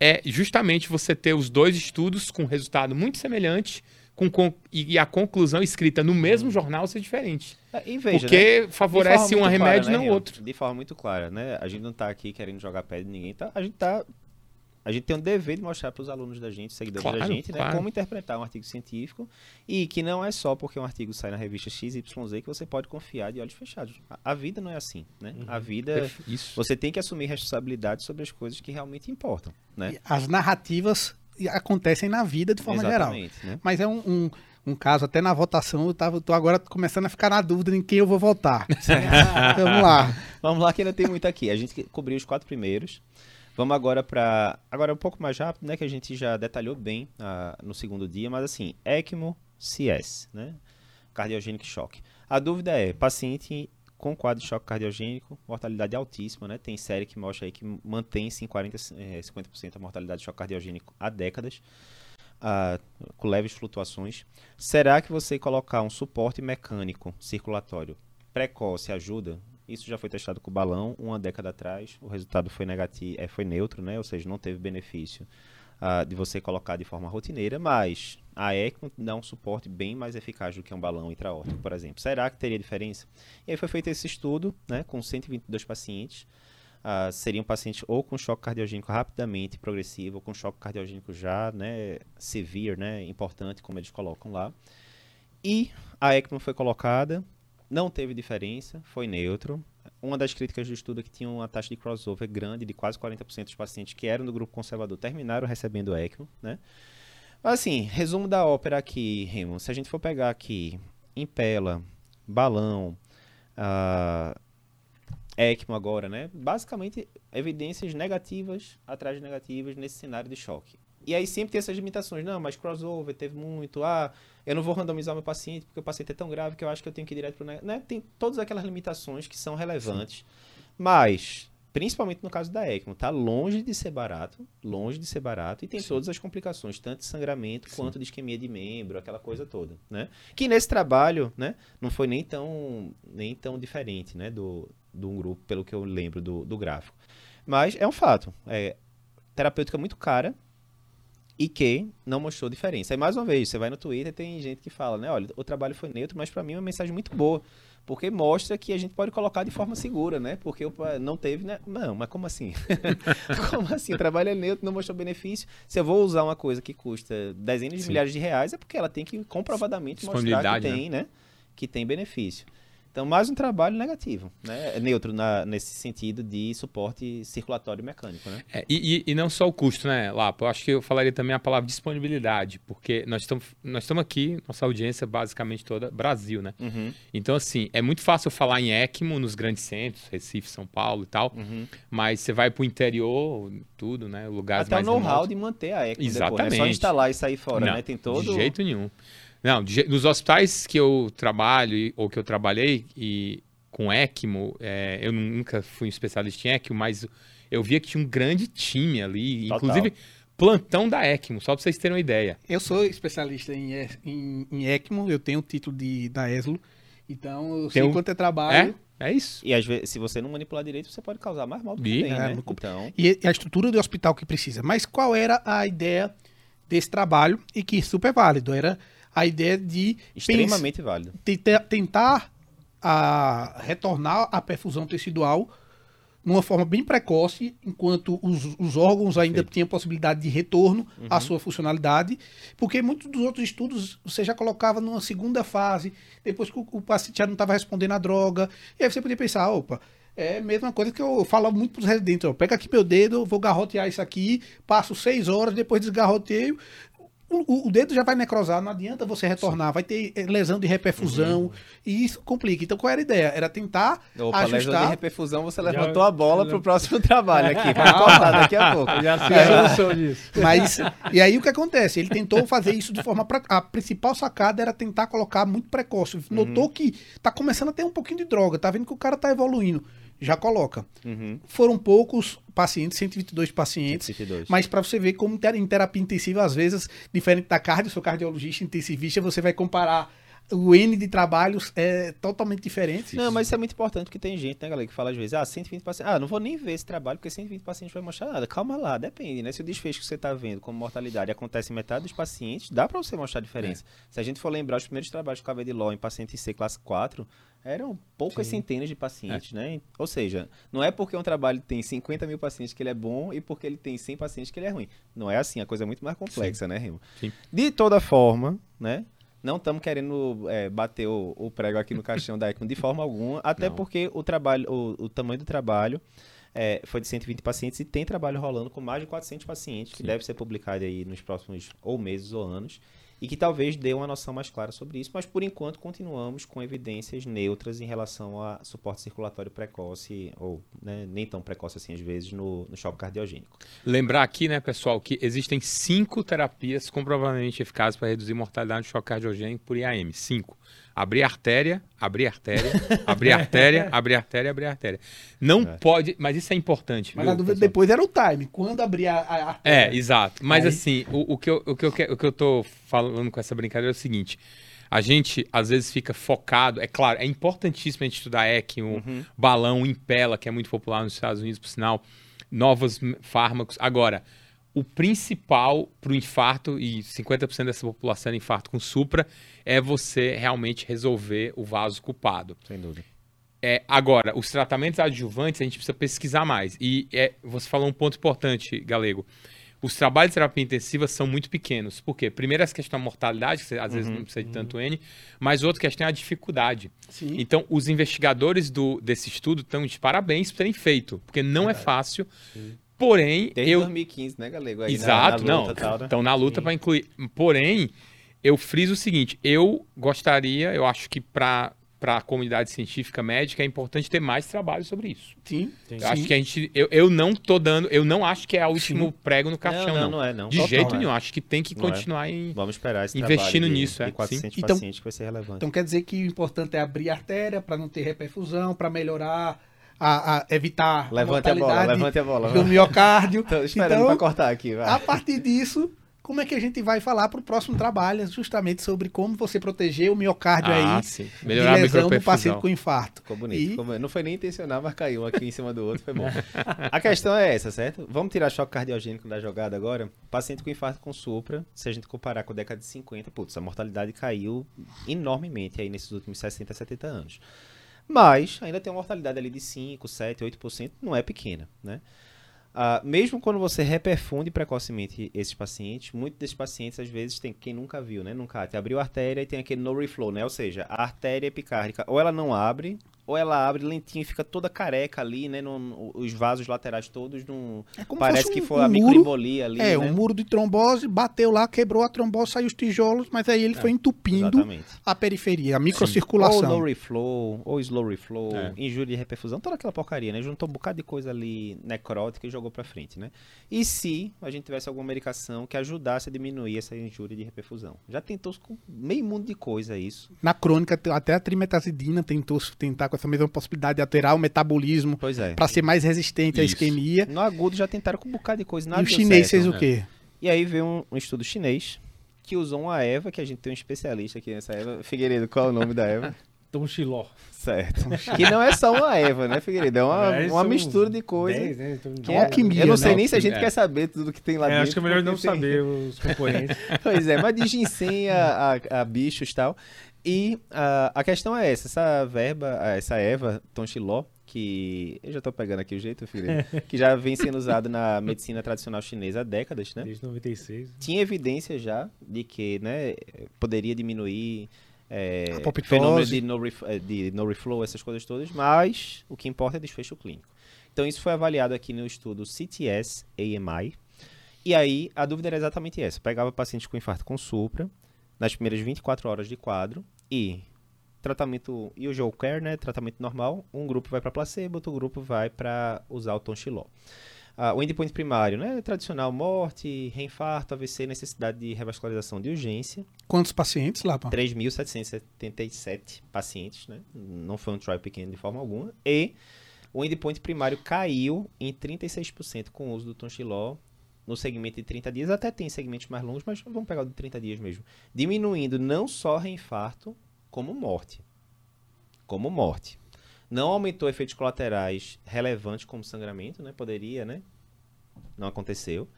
D: é justamente você ter os dois estudos com resultado muito semelhante com, con- e, e a conclusão escrita no mesmo jornal ser diferente.
A: É, veja, né?
D: porque
A: De
D: favorece um remédio e
A: clara,
D: não
A: né,
D: outro.
A: De forma muito clara, né? A gente não tá aqui querendo jogar pé de ninguém, tá? A gente tá. A gente tem o dever de mostrar para os alunos da gente, seguidores da
D: Claro,
A: gente, né,
D: claro.
A: como interpretar um artigo científico e que não é só porque um artigo sai na revista XYZ que você pode confiar de olhos fechados. A, a vida não é assim, né? A vida
D: Isso.
A: você tem que assumir responsabilidade sobre as coisas que realmente importam, né?
C: As narrativas acontecem na vida de forma geral.
A: Exatamente, né?
C: Mas é um, um, um caso, até na votação, eu tava, tô agora começando a ficar na dúvida em quem eu vou votar. Vamos lá.
A: Vamos lá que ainda tem muito aqui. A gente cobriu os quatro primeiros. Vamos agora para agora um pouco mais rápido, né, que a gente já detalhou bem ah, no segundo dia, mas assim, ECMO CS, né? Cardiogênico choque. A dúvida é, paciente com quadro de choque cardiogênico, mortalidade altíssima, né? Tem série que mostra aí que mantém-se em 40, eh, 50% a mortalidade de choque cardiogênico há décadas. ah, com leves flutuações. Será que você colocar um suporte mecânico circulatório precoce ajuda? Isso já foi testado com balão uma década atrás. O resultado foi negativo, é, foi neutro, né? Ou seja, não teve benefício ah, de você colocar de forma rotineira, mas a ECMO dá um suporte bem mais eficaz do que um balão intraórtico, por exemplo. Será que teria diferença? E aí foi feito esse estudo, né, com 122 pacientes. Ah, seriam pacientes ou com choque cardiogênico rapidamente progressivo, ou com choque cardiogênico já, né, severe, né, importante, como eles colocam lá. E a ECMO foi colocada, não teve diferença, foi neutro. Uma das críticas do estudo é que tinha uma taxa de crossover grande, de quase 40% dos pacientes que eram do grupo conservador terminaram recebendo ECMO, né? Mas assim, resumo da ópera aqui, Remo. Se a gente for pegar aqui Impela, Balão, ah, ECMO agora, né? Basicamente, evidências negativas atrás de negativas nesse cenário de choque. E aí sempre tem essas limitações. Não, mas crossover teve muito. Ah, eu não vou randomizar meu paciente porque o paciente é tão grave que eu acho que eu tenho que ir direto para o né? Tem todas aquelas limitações que são relevantes. Mas, principalmente no caso da ECMO, tá longe de ser barato, longe de ser barato e tem todas as complicações, tanto de sangramento quanto de isquemia de membro, aquela coisa toda, né? Que nesse trabalho, né, não foi nem tão, nem tão diferente, né, do, do um grupo, pelo que eu lembro do, do gráfico. Mas é um fato, é terapêutica muito cara, e que não mostrou diferença. Aí, mais uma vez, você vai no Twitter tem gente que fala, né? Olha, o trabalho foi neutro, mas para mim é uma mensagem muito boa. Porque mostra que a gente pode colocar de forma segura, né? Porque não teve, né? Não, mas como assim? como assim? O trabalho é neutro, não mostrou benefício. Se eu vou usar uma coisa que custa dezenas de
D: Sim.
A: milhares de reais, é porque ela tem que comprovadamente mostrar que
D: Disponibilidade,
A: tem, né? Que tem benefício. Então, mais um trabalho negativo, né? É Neutro na- nesse sentido de suporte circulatório mecânico, né?
D: É, e, e- não só o custo, né, Lapo? Eu acho que eu falaria também a palavra disponibilidade, porque nós estamos nós estamos aqui, nossa audiência basicamente toda Brasil, né?
A: Uhum,
D: Então, assim, é muito fácil falar em ECMO nos grandes centros, Recife, São Paulo e tal,
A: uhum.
D: mas você vai pro interior, tudo, né? Lugares
A: Até o
D: mais
A: know-how
D: remotos.
A: de manter a ECMO depois, né? É só
D: Exatamente.
A: instalar e sair fora,
D: Não,
A: né? Tem todo...
D: De jeito nenhum. Não, de nos hospitais que eu trabalho ou que eu trabalhei e com ECMO, é, eu nunca fui um especialista em ECMO, mas eu via que tinha um grande time ali,
A: Total.
D: inclusive plantão da ECMO, só para vocês terem uma ideia.
C: Eu sou especialista em, em, em ECMO, eu tenho o título de, da ESLO, então eu sei
D: Tem um-
C: quanto é trabalho.
D: É? É isso.
A: E às vezes, se você não manipular direito, você pode causar mais mal do que
D: E-
A: bem,
C: é,
A: né?
C: no-
A: Então,
C: E a estrutura do hospital que precisa. Mas qual era a ideia desse trabalho e que super válido? Era a ideia de
A: Extremamente válido.
C: tenta- tentar a, retornar a perfusão tecidual numa forma bem precoce, enquanto os, os órgãos ainda
A: Perfeito.
C: tinham possibilidade de retorno à
A: Uhum.
C: sua funcionalidade, porque muitos dos outros estudos você já colocava numa segunda fase, depois que o, o paciente já não estava respondendo à droga, e aí você podia pensar, opa, é a mesma coisa que eu falo muito para os residentes, ó, pega aqui meu dedo, vou garrotear isso aqui, passo seis horas, depois desgarroteio, o, o- o dedo já vai necrosar, não adianta você retornar, vai ter eh, lesão de reperfusão, e isso complica. Então, qual era a ideia? Era tentar
A: Opa, lesão de
C: ajustar.
A: reperfusão, você
B: Já-
A: levantou a bola
B: já-
A: pro próximo trabalho aqui. Vamos cortar daqui a pouco.
B: Eu já sei a solução disso.
C: Mas, e aí o que acontece? Ele tentou fazer isso de forma. Pra, a principal sacada era tentar colocar muito precoce. Notou que tá começando a ter um pouquinho de droga, tá vendo que o cara tá evoluindo. Já coloca.
A: Uhum.
C: Foram poucos pacientes, 122 pacientes.
A: 122.
C: Mas para você ver como em terapia intensiva, às vezes, diferente da cardio, sou cardiologista intensivista, você vai comparar o N de trabalhos é totalmente diferente.
A: Não, mas isso é muito importante, porque tem gente, né, galera, que fala às vezes, ah, 120 pacientes, ah, não vou nem ver esse trabalho, porque 120 pacientes vai mostrar nada. Calma lá, depende, né? Se o desfecho que você tá vendo como mortalidade acontece em metade dos pacientes, dá pra você mostrar a diferença. Se a gente for lembrar, os primeiros trabalhos que eu de LOL em paciente C classe 4, eram poucas centenas de pacientes, né? Ou seja, não é porque um trabalho tem 50 mil pacientes que ele é bom e porque ele tem 100 pacientes que ele é ruim. Não é assim, a coisa é muito mais complexa, né, Remo?
D: Sim.
A: De toda forma, né? Não estamos querendo é, bater o, o prego aqui no caixão da ECMO de forma alguma, até
D: Não.
A: porque o trabalho, o, o tamanho do trabalho é, foi de 120 pacientes e tem trabalho rolando com mais de 400 pacientes, que
D: Sim.
A: deve ser publicado aí nos próximos ou meses ou anos, e que talvez dê uma noção mais clara sobre isso, mas por enquanto continuamos com evidências neutras em relação a suporte circulatório precoce, ou né, nem tão precoce assim às vezes, no, no choque cardiogênico.
D: Lembrar aqui, né, pessoal, que existem cinco terapias comprovadamente eficazes para reduzir mortalidade do choque cardiogênico por IAM. Cinco. Abrir artéria, abrir artéria, abrir artéria, abrir artéria, abrir artéria. Não
A: É.
D: pode, mas isso é importante.
C: Mas
D: viu,
C: a dúvida
D: pessoal?
C: depois era o time. Quando abrir a. a- a-
D: É, exato. Mas
C: Aí-
D: assim, o, o que eu, o, que eu, o que eu tô falando com essa brincadeira é o seguinte. A gente, às vezes, fica focado. É claro, é importantíssimo a gente estudar ECMO,
A: Uhum.
D: balão, Impela, que é muito popular nos Estados Unidos, por sinal, novos fármacos. Agora, o principal para o infarto, e 50% dessa população é infarto com supra, é você realmente resolver o vaso culpado.
A: Sem dúvida.
D: É, agora, os tratamentos adjuvantes a gente precisa pesquisar mais. E é, você falou um ponto importante, Galego. Os trabalhos de terapia intensiva são muito pequenos. Por quê? Primeiro, essa questão da mortalidade, que você, às vezes não precisa de tanto N, mas outra questão é a dificuldade.
C: Sim.
D: Então, os investigadores do, desse estudo estão de parabéns por terem feito, porque não é fácil. Porém,
A: Desde
D: eu.
A: 2015, né, Galego? Aí na-
D: Exato,
A: na
D: não.
A: luta, tal, né?
D: Estão na luta
B: Sim.
D: para incluir. Porém, eu friso o seguinte: eu gostaria, eu acho que para a comunidade científica médica é importante ter mais trabalho sobre isso.
C: Sim.
B: Sim.
D: Eu acho que a gente. Eu, eu não tô dando. Eu não acho que é o último prego no caixão,
A: não,
D: não.
A: não, não é, não.
D: De
A: Total,
D: jeito
A: é.
D: nenhum. Acho que tem que
A: Não é.
D: continuar em.
A: Vamos esperar esse
D: Investindo
A: de,
D: nisso, é,
A: de 400
C: sim. Então-
A: pacientes que vai ser relevante.
C: Então quer dizer que o importante é abrir a artéria para não ter reperfusão, para melhorar, a, a- evitar
A: levante a bola,
C: mortalidade
A: levante a bola.
C: do miocárdio.
A: Tô esperando
C: Então,
A: pra cortar aqui, vai.
C: a partir disso, como é que a gente vai falar para o próximo trabalho justamente sobre como você proteger o miocárdio
D: Ah,
C: aí
D: sim.
C: de
D: Melhorar a
C: lesão do paciente com infarto.
A: Ficou bonito.
C: E-
A: ficou bonito. Não foi nem intencional, mas caiu um aqui em cima do outro, foi bom. A questão é essa, certo? Vamos tirar choque cardiogênico da jogada agora. Paciente com infarto com supra, se a gente comparar com a década de 50, putz, a mortalidade caiu enormemente aí nesses últimos 60, 70 anos. Mas ainda tem uma mortalidade ali de 5, 7, 8%, não é pequena, né? Ah, mesmo quando você reperfunde precocemente esses pacientes, muitos desses pacientes, às vezes, tem quem nunca viu, né? Nunca te abriu a artéria e tem aquele no reflow, né? Ou seja, a artéria epicárdica, ou ela não abre, ou ela abre lentinho e fica toda careca ali, né? No- no- os vasos laterais todos não.
C: É como
A: Parece
C: fosse
A: que
C: um-
A: foi
C: um
A: a
C: muro,
A: microembolia ali.
C: É,
A: né?
C: um muro de trombose, bateu lá, quebrou a trombose, saiu os tijolos, mas aí ele
A: É,
C: foi entupindo
A: Exatamente.
C: a periferia, a
A: Ou
C: microcirculação.
A: no reflow, ou slow reflow,
D: É.
A: injúria de reperfusão, toda aquela porcaria, né? Juntou um bocado de coisa ali necrótica e jogou pra frente, né? E se a gente tivesse alguma medicação que ajudasse a diminuir essa injúria de reperfusão? Já tentou com meio mundo de coisa isso.
C: Na crônica, até a trimetazidina tentou tentar com essa mesma possibilidade de alterar o metabolismo
A: é.
C: para ser mais resistente à
D: Isso.
C: isquemia.
A: No agudo já tentaram com um bocado de coisa, nada
C: e o chinês
A: certo.
C: fez o quê?
A: E aí veio um, um estudo chinês que usou uma Eva, que a gente tem um especialista aqui nessa Eva. Figueiredo, qual é o nome da Eva?
B: Tom Xiló.
A: Certo. que não é só uma Eva, né, Figueiredo? É uma,
B: É,
A: uma mistura de coisas.
B: 10, né? Então,
A: Que
C: É
A: é,
C: alquimia,
A: eu não sei
C: né?
A: nem se a gente
D: É.
A: quer saber tudo que tem lá
B: É,
A: dentro.
B: acho que é melhor não
A: tem-
B: saber os componentes.
A: Pois é, mas de ginseng a, a, a bichos e tal. E ah, a questão é essa, essa verba, ah, essa Eva Tonchiló, que eu já tô pegando aqui o jeito, filho, que já vem sendo usado na medicina tradicional chinesa há décadas, né?
B: Desde 96.
A: Tinha evidência já de que, né, poderia diminuir é, fenômenos de no, eh, de no reflow, essas coisas todas, mas o que importa é desfecho clínico. Então isso foi avaliado aqui no estudo CTS AMI. E aí a dúvida era exatamente essa. Pegava pacientes com infarto com supra nas primeiras 24 horas de quadro e tratamento usual care, né, tratamento normal, um grupo vai para placebo, outro grupo vai para usar o tonchiló. Ah, o endpoint primário, né, tradicional morte, reinfarto, AVC, necessidade de revascularização de urgência.
C: Quantos pacientes, Lapa?
A: 3.777 pacientes, né? Não foi um trial pequeno de forma alguma. E o endpoint primário caiu em 36% com o uso do Tonchiló no segmento de 30 dias. Até tem segmentos mais longos, mas vamos pegar o de 30 dias mesmo. Diminuindo não só reinfarto, como morte. Como morte. Não aumentou efeitos colaterais relevantes como sangramento, né? Poderia, né? Não aconteceu.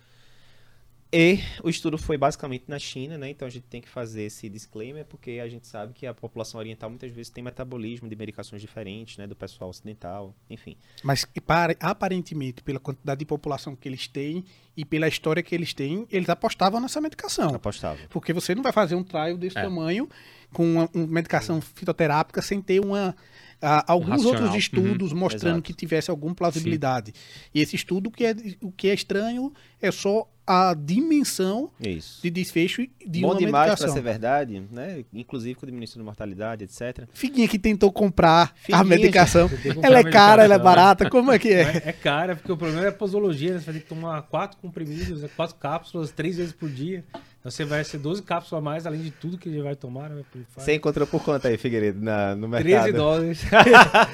A: E o estudo foi basicamente na China, né? Então a gente tem que fazer esse disclaimer, porque a gente sabe que a população oriental muitas vezes tem metabolismo de medicações diferentes, né? Do pessoal ocidental, enfim.
C: Mas para- aparentemente, pela quantidade de população que eles têm e pela história que eles têm, eles apostavam nessa medicação.
A: Apostável.
C: Porque você não vai fazer um trial desse
D: É.
C: tamanho com uma, uma medicação fitoterápica sem ter uma, ah, alguns
D: racional.
C: outros estudos mostrando
A: Exato.
C: que tivesse alguma plausibilidade. E esse estudo, o que, é, o que é estranho é só a dimensão
A: Isso.
C: de desfecho de
A: Bom
C: uma
A: demais para ser verdade, né? Inclusive com diminuição de mortalidade, etc.
C: Figuinha que tentou comprar
A: Figuinha,
C: a medicação.
B: Comprar
C: Ela é cara, ela é
B: medicação.
C: barata, como é que é?
B: É, cara, porque o problema é a posologia, né? Você vai ter que tomar quatro comprimidos, né? quatro cápsulas, três vezes por dia. Então você vai ser 12 cápsulas a mais, além de tudo que ele vai tomar, né?
A: Você encontrou por quanto aí, Figueiredo, na, no
B: 13
A: mercado?
B: dólares.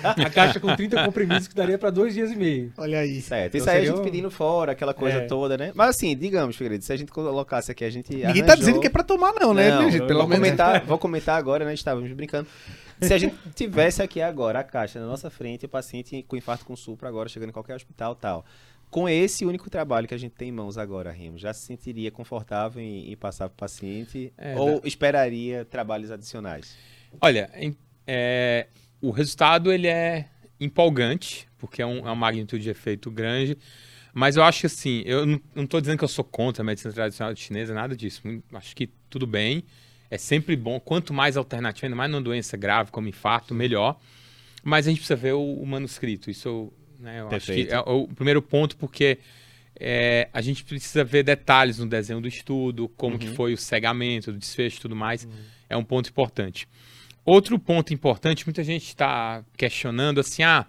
B: a caixa com 30 comprimidos que daria para dois dias e meio.
C: Olha aí.
A: Certo.
B: Então
A: Isso aí a gente
B: um-
A: pedindo fora, aquela coisa
B: É.
A: toda, né? Mas assim, digamos, Figueiredo, se a gente colocasse aqui, a gente
C: Ninguém tá
A: arranjou-
C: dizendo que é pra tomar, não, né,
A: Não,
C: minha gente? Pelo
A: vou
C: menos.
A: comentar, vou comentar agora, né? Estávamos brincando. Se a gente tivesse aqui agora a caixa na nossa frente, o paciente com infarto com supra agora chegando em qualquer hospital tal. Com esse único trabalho que a gente tem em mãos agora, Remo, já se sentiria confortável em, em passar para o paciente
D: É,
A: ou esperaria trabalhos adicionais?
D: Olha, em- é, o resultado ele é empolgante, porque é, um, é uma magnitude de efeito grande, mas eu acho que assim, eu não, tô dizendo que eu sou contra a medicina tradicional chinesa, nada disso. Acho que tudo bem, é sempre bom, quanto mais alternativa, ainda mais numa doença grave como infarto, melhor. Mas a gente precisa ver o, o manuscrito, isso eu, né, eu acho que é o primeiro ponto, porque é, a gente precisa ver detalhes no desenho do estudo, como que foi o cegamento, o desfecho e tudo mais. É um ponto importante. Outro ponto importante, muita gente está questionando assim, ah,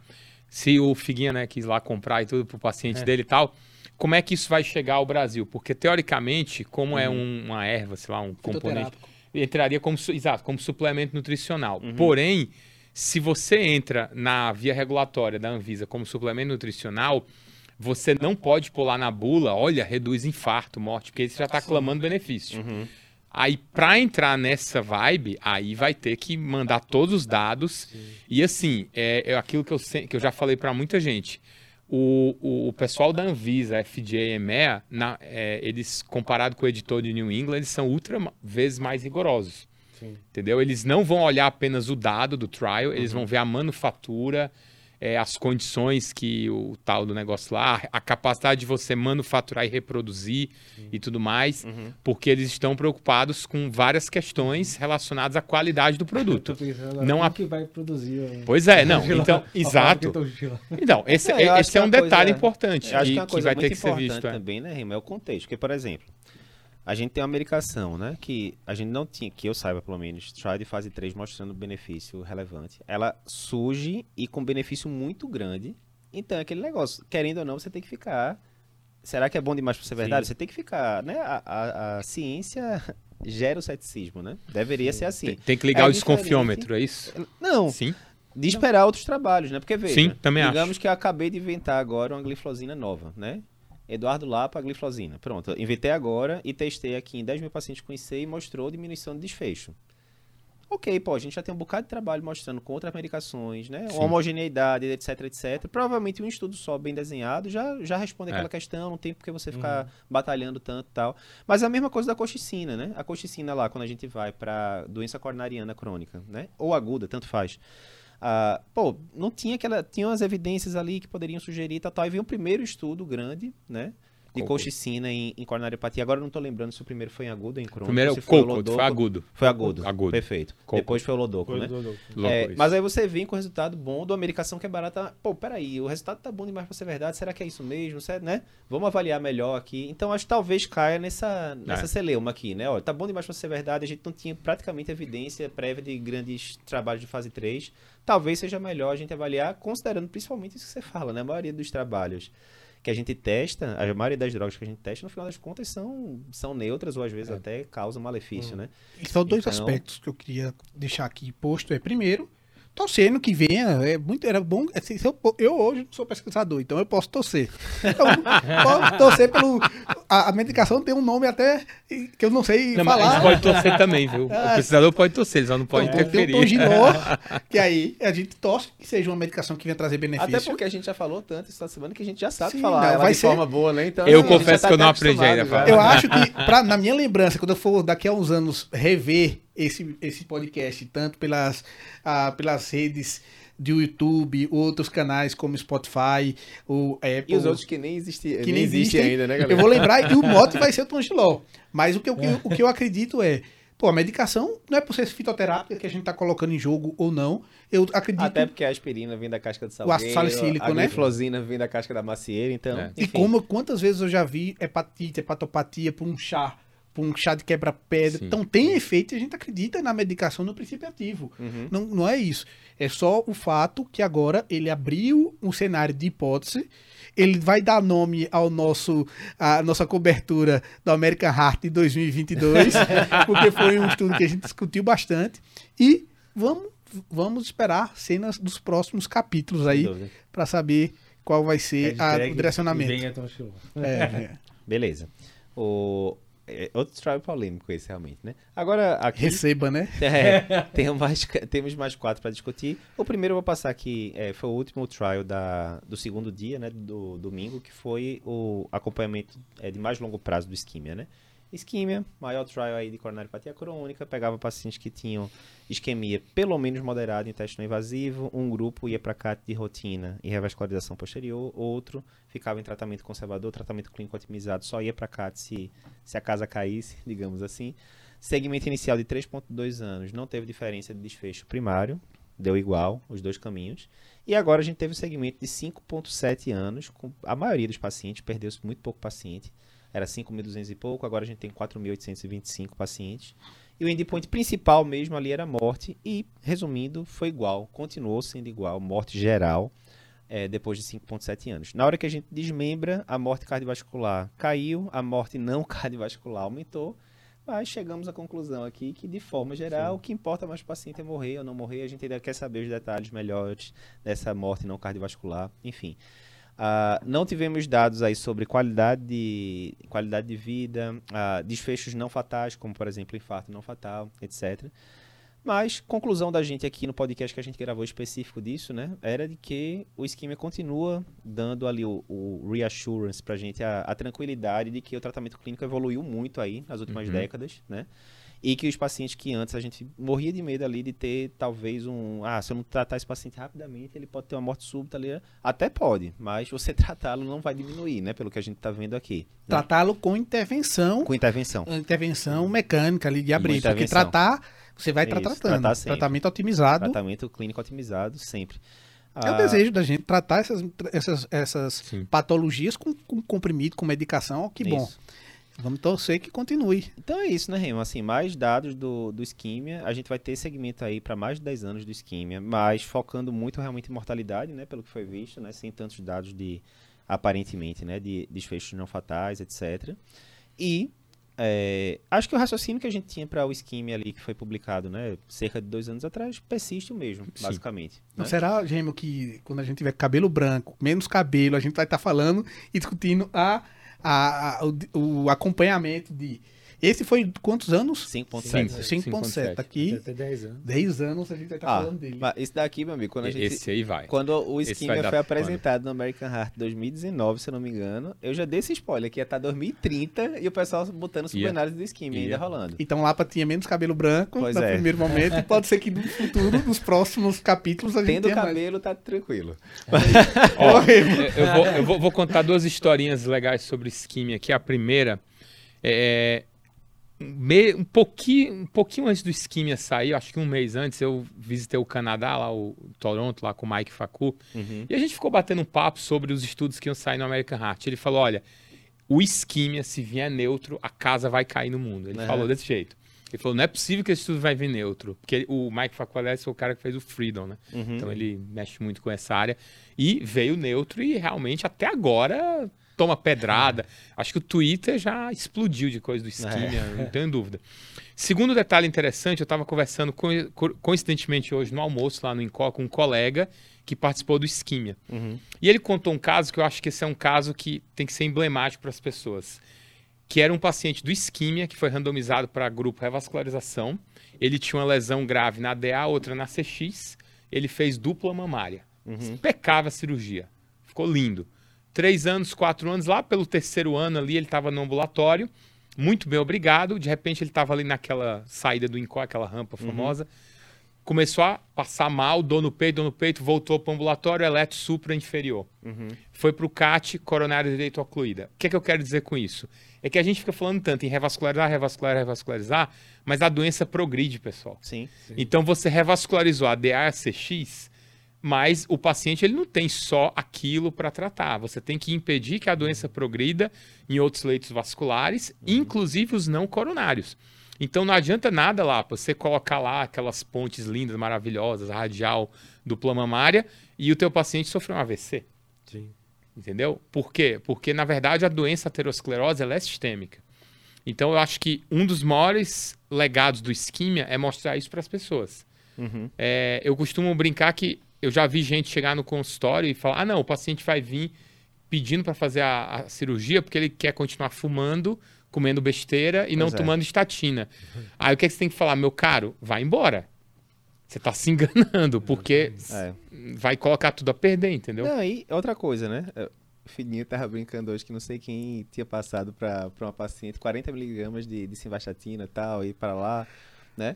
D: se o Figuinha né, quis lá comprar e tudo para o paciente
B: É.
D: dele e tal, como é que isso vai chegar ao Brasil? Porque, teoricamente, como é um- uma erva, sei lá, um componente, entraria como, exato, como suplemento nutricional. Porém, se você entra na via regulatória da Anvisa como suplemento nutricional, você não pode pular na bula, olha, reduz infarto, morte, porque você já está clamando benefício. Aí, para entrar nessa vibe, aí vai ter que mandar todos os dados. E assim, é, é aquilo que eu, se- que eu já falei para muita gente. O, o, o pessoal da Anvisa, FDA e EMEA, na- é, eles, comparado com o editor de New England, eles são ultra vezes mais rigorosos.
B: Sim.
D: Entendeu? Eles não vão olhar apenas o dado do trial, eles vão ver a manufatura, é, as condições que o tal do negócio lá, a capacidade de você manufaturar e reproduzir e tudo mais, porque eles estão preocupados com várias questões relacionadas à qualidade do produto. Não há-
B: que vai produzir. o-
D: Pois é, não. Então,
B: A
D: exato. Então, esse,
A: acho
D: esse é
A: uma
D: um detalhe
A: coisa-
D: importante e
A: que é uma
D: que vai ter que ser visto. é.
A: também, né, Rima? É o contexto. Porque, por exemplo, a gente tem uma medicação, né? Que a gente não tinha, que eu saiba pelo menos, trial de fase 3 mostrando benefício relevante. Ela surge e com benefício muito grande. Então é aquele negócio, querendo ou não, você tem que ficar. Será que é bom demais para ser verdade? Você tem que ficar, né? A, a- a ciência gera o ceticismo, né? Deveria ser assim.
D: Tem, tem que ligar
A: É
D: o desconfiômetro, é isso?
A: Não,
D: Sim.
A: de esperar outros trabalhos, né? Porque veja,
D: Sim, também acho.
A: digamos que eu acabei de inventar agora uma gliflozina nova, né? Eduardo Lapa, gliflozina. Pronto, inventei agora e testei aqui em 10 mil pacientes com IC e mostrou diminuição de desfecho. ok, pô, a gente já tem um bocado de trabalho mostrando com outras medicações, né?
D: Sim.
A: Homogeneidade, etc, etc. Provavelmente um estudo só bem desenhado já, já responde
D: É.
A: aquela questão, não tem por que você ficar batalhando tanto e tal. Mas é a mesma coisa da coxicina, né? A coxicina lá, quando a gente vai pra doença coronariana crônica, né? Ou aguda, tanto faz. Ah, pô, não tinha aquela. Tinha umas evidências ali que poderiam sugerir tal, tal. E veio um primeiro estudo grande, né? De
D: Coco.
A: coxicina em, em coronariopatia. Agora eu não tô lembrando se o primeiro foi em agudo ou em crônico.
D: Primeiro é o
A: foi
D: coco,
A: lodoco.
D: foi agudo.
A: Foi agudo.
D: Agudo.
A: Perfeito.
D: Coco.
A: Depois foi o lodoco, né?
D: Louco
A: É,
D: isso.
A: mas aí você vem com o resultado bom de uma medicação que é barata. Pô, peraí, o resultado tá bom demais pra ser verdade. Será que é isso mesmo? Cê- né? Vamos avaliar melhor aqui. Então acho que talvez caia nessa, nessa
D: É.
A: celeuma aqui, né? Olha, tá bom demais pra ser verdade. A gente não tinha praticamente evidência prévia de grandes trabalhos de fase 3. Talvez seja melhor a gente avaliar, considerando principalmente isso que você fala, né? A maioria dos trabalhos que a gente testa, a maioria das drogas que a gente testa, no final das contas, são, são neutras ou às vezes até causam malefício, né?
C: E são dois
A: Então-
C: aspectos que eu queria deixar aqui posto. É, primeiro, torcendo que venha. É muito, era bom. assim, eu, eu hoje não sou pesquisador, então eu posso torcer. Então, posso torcer pelo. A, a medicação tem um nome até que eu não sei
D: Não, mas
C: falar.
D: gente pode torcer também, viu? O
C: Ah,
D: pesquisador pode torcer, ele só não pode
C: Então, tem o
D: interferir.
C: Tonginor, que aí a gente torce que seja uma medicação que venha trazer benefício.
A: Até porque a gente já falou tanto essa semana que a gente já sabe
C: Sim,
A: falar
C: não,
A: ela
C: vai
A: de
C: ser-
A: forma boa, né? Então,
D: Eu confesso
A: já
D: que eu não aprendi ainda.
C: Eu acho que, pra, na minha lembrança, quando eu for daqui a uns anos rever esse, esse podcast, tanto pelas, ah, pelas redes do YouTube, outros canais como Spotify, o Apple.
A: E os outros que nem existem
C: que
A: nem existe ainda, né, galera?
C: Eu vou lembrar, e o mote vai ser o Tongilol. Mas o que, eu, o que eu acredito é, pô, a medicação não é por ser fitoterápica que a gente tá colocando em jogo ou não. Eu acredito.
A: Até porque a aspirina vem da casca
C: ácido
A: salgueiro,
C: salicílico,
A: a
C: né?
A: glifosina vem da casca da macieira, então,
D: É.
C: E como quantas vezes eu já vi hepatite, hepatopatia por um chá, um chá de quebra-pedra. Então tem efeito e a gente acredita na medicação no princípio ativo.
A: Uhum.
C: Não, não é isso. É só o fato que agora ele abriu um cenário de hipótese. Ele vai dar nome ao nosso à nossa cobertura do American Heart de 2022, porque foi um estudo que a gente discutiu bastante. E vamos, vamos esperar cenas dos próximos capítulos aí para saber qual vai ser a- o direcionamento.
B: e venha Tonchilon.
C: É, é.
A: Beleza. O... é outro trial polêmico esse, realmente, né? Agora, aqui...
C: Receba, né?
A: É, tem mais, temos mais quatro para discutir. O primeiro eu vou passar aqui, é, foi o último trial da, do segundo dia, né, do domingo, que foi o acompanhamento é, de mais longo prazo do isquímia, né? Isquímia, maior trial aí de coronariopatia crônica, pegava pacientes que tinham isquemia pelo menos moderada em teste não invasivo, um grupo ia para CAT de rotina e revascularização posterior, outro ficava em tratamento conservador, tratamento clínico otimizado, só ia para CAT se, se a casa caísse, digamos assim. Segmento inicial de 3,2 anos, não teve diferença de desfecho primário, deu igual os dois caminhos. E agora a gente teve o segmento de 5,7 anos, com a maioria dos pacientes, perdeu-se muito pouco paciente, era 5.200 e pouco, agora a gente tem 4.825 pacientes. E o endpoint principal mesmo ali era morte, e resumindo, foi igual, continuou sendo igual, morte geral, eh, depois de 5,7 anos. Na hora que a gente desmembra, a morte cardiovascular caiu, a morte não cardiovascular aumentou, mas chegamos à conclusão aqui que, de forma geral, o que importa mais para o paciente é morrer ou não morrer. A gente ainda quer saber os detalhes melhores dessa morte não cardiovascular. Enfim, Ah, não tivemos dados aí sobre qualidade de, qualidade de vida, ah, desfechos não fatais, como, por exemplo, infarto não fatal, etc. Mas, conclusão da gente aqui no podcast que a gente gravou específico disso, né? Era de que o isquemia continua dando ali o, o reassurance pra gente, a, a tranquilidade de que o tratamento clínico evoluiu muito aí nas últimas
D: Uhum.
A: décadas, né? E que os pacientes que antes a gente morria de medo ali de ter talvez um. Ah, se eu não tratar esse paciente rapidamente, ele pode ter uma morte súbita ali. Até pode, mas você tratá-lo não vai diminuir, né? Pelo que a gente tá vendo aqui. né?
C: Tratá-lo com intervenção,
A: Com intervenção.
C: intervenção mecânica ali de abrir. Porque tratar, você vai estar
A: Isso,
C: tratando.
A: tratar.
C: Tratamento otimizado.
A: Tratamento clínico otimizado sempre.
C: É o
A: Ah,
C: desejo da gente tratar essas, essas, essas
D: Sim.
C: patologias com, com comprimido, com medicação. Que bom. Vamos torcer que continue.
A: Então é isso, né, Remo? Assim, mais dados do, do isquímia. A gente vai ter segmento aí para mais de 10 anos do isquímia, mas focando muito realmente em mortalidade, né? Pelo que foi visto, né? Sem tantos dados de, aparentemente, né? De desfechos não fatais, etc. E é, acho que o raciocínio que a gente tinha para o isquímia ali, que foi publicado, né? Cerca de dois anos atrás, persiste o mesmo,
D: Sim.
A: basicamente.
C: Não
A: né?
C: será, Gêmeo, que quando a gente tiver cabelo branco, menos cabelo, a gente vai estar falando e discutindo a, a- a- o, o acompanhamento de Esse foi quantos anos?
A: 5.7.
C: 5.7. Aqui,
B: Até 10 anos.
C: 10 anos a gente vai estar
A: Ah,
C: falando dele.
A: mas esse daqui, meu amigo, quando a gente...
D: Esse aí vai.
A: Quando o
D: dar
A: foi apresentado no American Heart 2019, se eu não me engano, eu já dei esse spoiler, que ia estar 2030 e o pessoal botando
D: Ia.
A: subenálise do Esquimia
D: Ia.
A: ainda rolando.
C: Então Lapa tinha menos cabelo branco
A: Pois
C: no
A: é.
C: primeiro momento e pode ser que no futuro, nos próximos capítulos, a gente
A: Tendo
C: tenha mais.
A: cabelo, tá tranquilo.
D: Ó, eu, vou, eu vou- vou contar duas historinhas legais sobre isquímia aqui. A primeira é um me- um pouquinho, um pouquinho antes do isquímia sair, acho que um mês antes, eu visitei o Canadá, lá o Toronto, lá com o Mike Facu, e a gente ficou batendo um papo sobre os estudos que iam sair no American Heart. Ele falou: olha, o isquímia, se vier neutro, a casa vai cair no mundo. Ele
A: Aham.
D: falou desse jeito. Ele falou, não é possível que esse estudo vai vir neutro. Porque o Mike Facu, aliás, foi o cara que fez o Freedom, né?
A: Uhum.
D: Então ele mexe muito com essa área. E veio neutro e realmente até agora toma pedrada. Acho que o Twitter já explodiu de coisa do isquímia, não tenho dúvida. Segundo detalhe interessante, eu estava conversando co- co- coincidentemente hoje no almoço lá no Incó com um colega que participou do isquímia.
A: Uhum.
D: E ele contou um caso que eu acho que esse é um caso que tem que ser emblemático para as pessoas. Que era um paciente do isquímia que foi randomizado para grupo revascularização. Ele tinha uma lesão grave na DA, outra na CX. Ele fez dupla mamária. Impecável a cirurgia. Ficou lindo. Três anos, quatro anos, lá pelo terceiro ano ali, ele estava no ambulatório. Muito bem, obrigado. De repente ele estava ali naquela saída do Incó, aquela rampa famosa. Começou a passar mal, dor no peito, dor no peito, voltou para o ambulatório, eletro supra inferior. Foi para o CAT, coronário direito ocluída. O que, é que eu quero dizer com isso? É que a gente fica falando tanto em revascularizar, revascularizar, revascularizar, mas a doença progride, pessoal.
A: Sim.
D: Então você revascularizou a DACX, mas o paciente ele não tem só aquilo para tratar. Você tem que impedir que a doença progrida em outros leitos vasculares, inclusive os não coronários. Então não adianta nada lá você colocar lá aquelas pontes lindas, maravilhosas, a radial dupla mamária e o teu paciente sofreu um AVC.
B: Sim.
D: Entendeu? Por quê? Porque, na verdade, a doença aterosclerose é sistêmica. Então, eu acho que um dos maiores legados do isquímia é mostrar isso para as pessoas.
A: Uhum.
D: É, eu costumo brincar que eu já vi gente chegar no consultório e falar: ah, não, o paciente vai vir pedindo para fazer a, a cirurgia porque ele quer continuar fumando, comendo besteira e não
A: Pois é.
D: tomando estatina. Aí o que, é que você tem que falar? Meu caro, vai embora. Você está se enganando, porque
A: É.
D: vai colocar tudo a perder, entendeu?
A: Não, e outra coisa, né? É, O filhinho tava brincando hoje que não sei quem tinha passado pra, pra uma paciente 40 miligramas de, de simvastatina e tal, e para lá, né?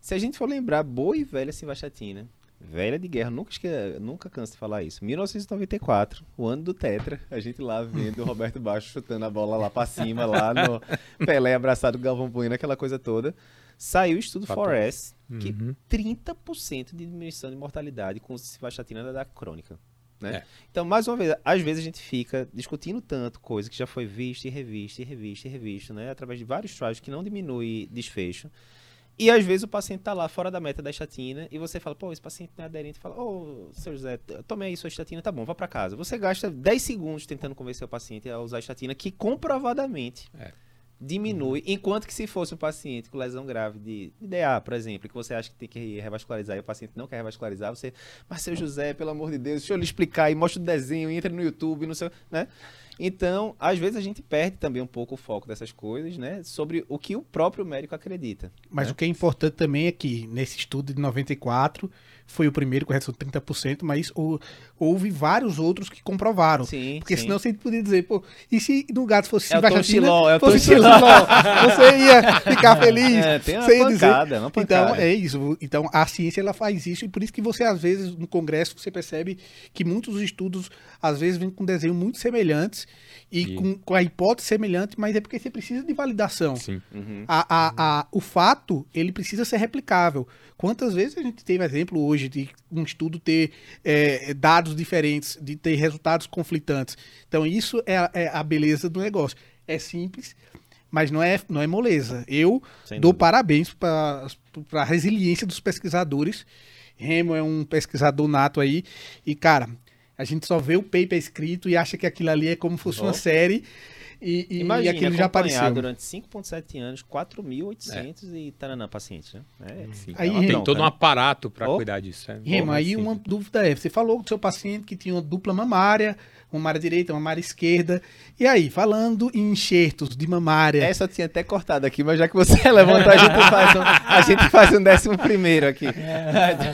A: Se a gente for lembrar, boa e velha simvastatina, velha de guerra, nunca, esque... nunca canso de falar isso. 1994, o ano do Tetra, a gente lá vendo o Roberto Baixo chutando a bola lá pra cima, lá no Pelé abraçado com o Galvão Bueno, aquela coisa toda. Saiu o estudo. 4S, que
D: Uhum.
A: 30% de diminuição de mortalidade com simvastatina da, da crônica. Né?
D: É.
A: Então, mais uma vez, às vezes a gente fica discutindo tanto coisa que já foi vista e revista e revista e revista, né? Através de vários trials que não diminui desfecho. E às vezes o paciente tá lá fora da meta da estatina e você fala, pô, esse paciente não é aderente. Fala, ô, seu José, tomei aí sua estatina, tá bom, vá pra casa. Você gasta 10 segundos tentando convencer o paciente a usar a estatina, que comprovadamente
D: É.
A: diminui. Enquanto que se fosse um paciente com lesão grave de, de DA, por exemplo, que você acha que tem que revascularizar e o paciente não quer revascularizar, você, mas seu José, pelo amor de Deus, deixa eu lhe explicar e mostra o desenho, entra no YouTube, não sei, né? Então, às vezes a gente perde também um pouco o foco dessas coisas, né? Sobre o que o próprio médico acredita.
C: Mas
A: né?
C: o que é importante também é que nesse estudo de 94 foi o primeiro com redução de 30%, mas o- houve vários outros que comprovaram.
A: Sim,
C: Porque
A: sim.
C: senão você poderia dizer, pô, e se no gato fosse
A: É
C: Simvastatina,
A: Chiló, é o
C: fosse.
A: Chiló,
C: você ia ficar feliz.
A: É, tem uma
C: você ia dizer.
A: pancada, uma pancada.
C: Então, é isso. Então, a ciência ela faz isso e por isso que você, às vezes, no congresso, você percebe que muitos dos estudos, às vezes, vêm com desenho muito semelhantes e,
D: E-
C: Com, com a hipótese semelhante, mas é porque você precisa de validação.
D: Sim.
A: Uhum.
C: A, a, a, o fato, ele precisa ser replicável. Quantas vezes a gente teve exemplo hoje de um estudo ter é, dados diferentes, de ter resultados conflitantes? Então, isso é, a- é a beleza do negócio. É simples, mas não é, não é moleza. Eu
A: Sem
C: dou
A: dúvida.
C: parabéns para a resiliência dos pesquisadores. Remo é um pesquisador nato aí. E, cara, a gente só vê o paper escrito e acha que aquilo ali é como se fosse
A: Oh.
C: uma série. E, e,
A: Imagina,
C: e aquilo já apareceu.
A: durante 5,7 anos, 4.800 e taranã pacientes, né? É,
D: Sim.
C: Aí, Tem
D: todo um
A: né?
D: aparato para
A: Oh.
D: cuidar disso. É.
C: Aí
D: Sim.
C: uma dúvida é, você falou do seu paciente que tinha uma dupla mamária, mamária direita, mamária esquerda. E aí, falando em enxertos de mamária.
A: Essa eu tinha até cortado aqui, mas já que você levantou, a gente faz um, a gente faz um décimo primeiro aqui.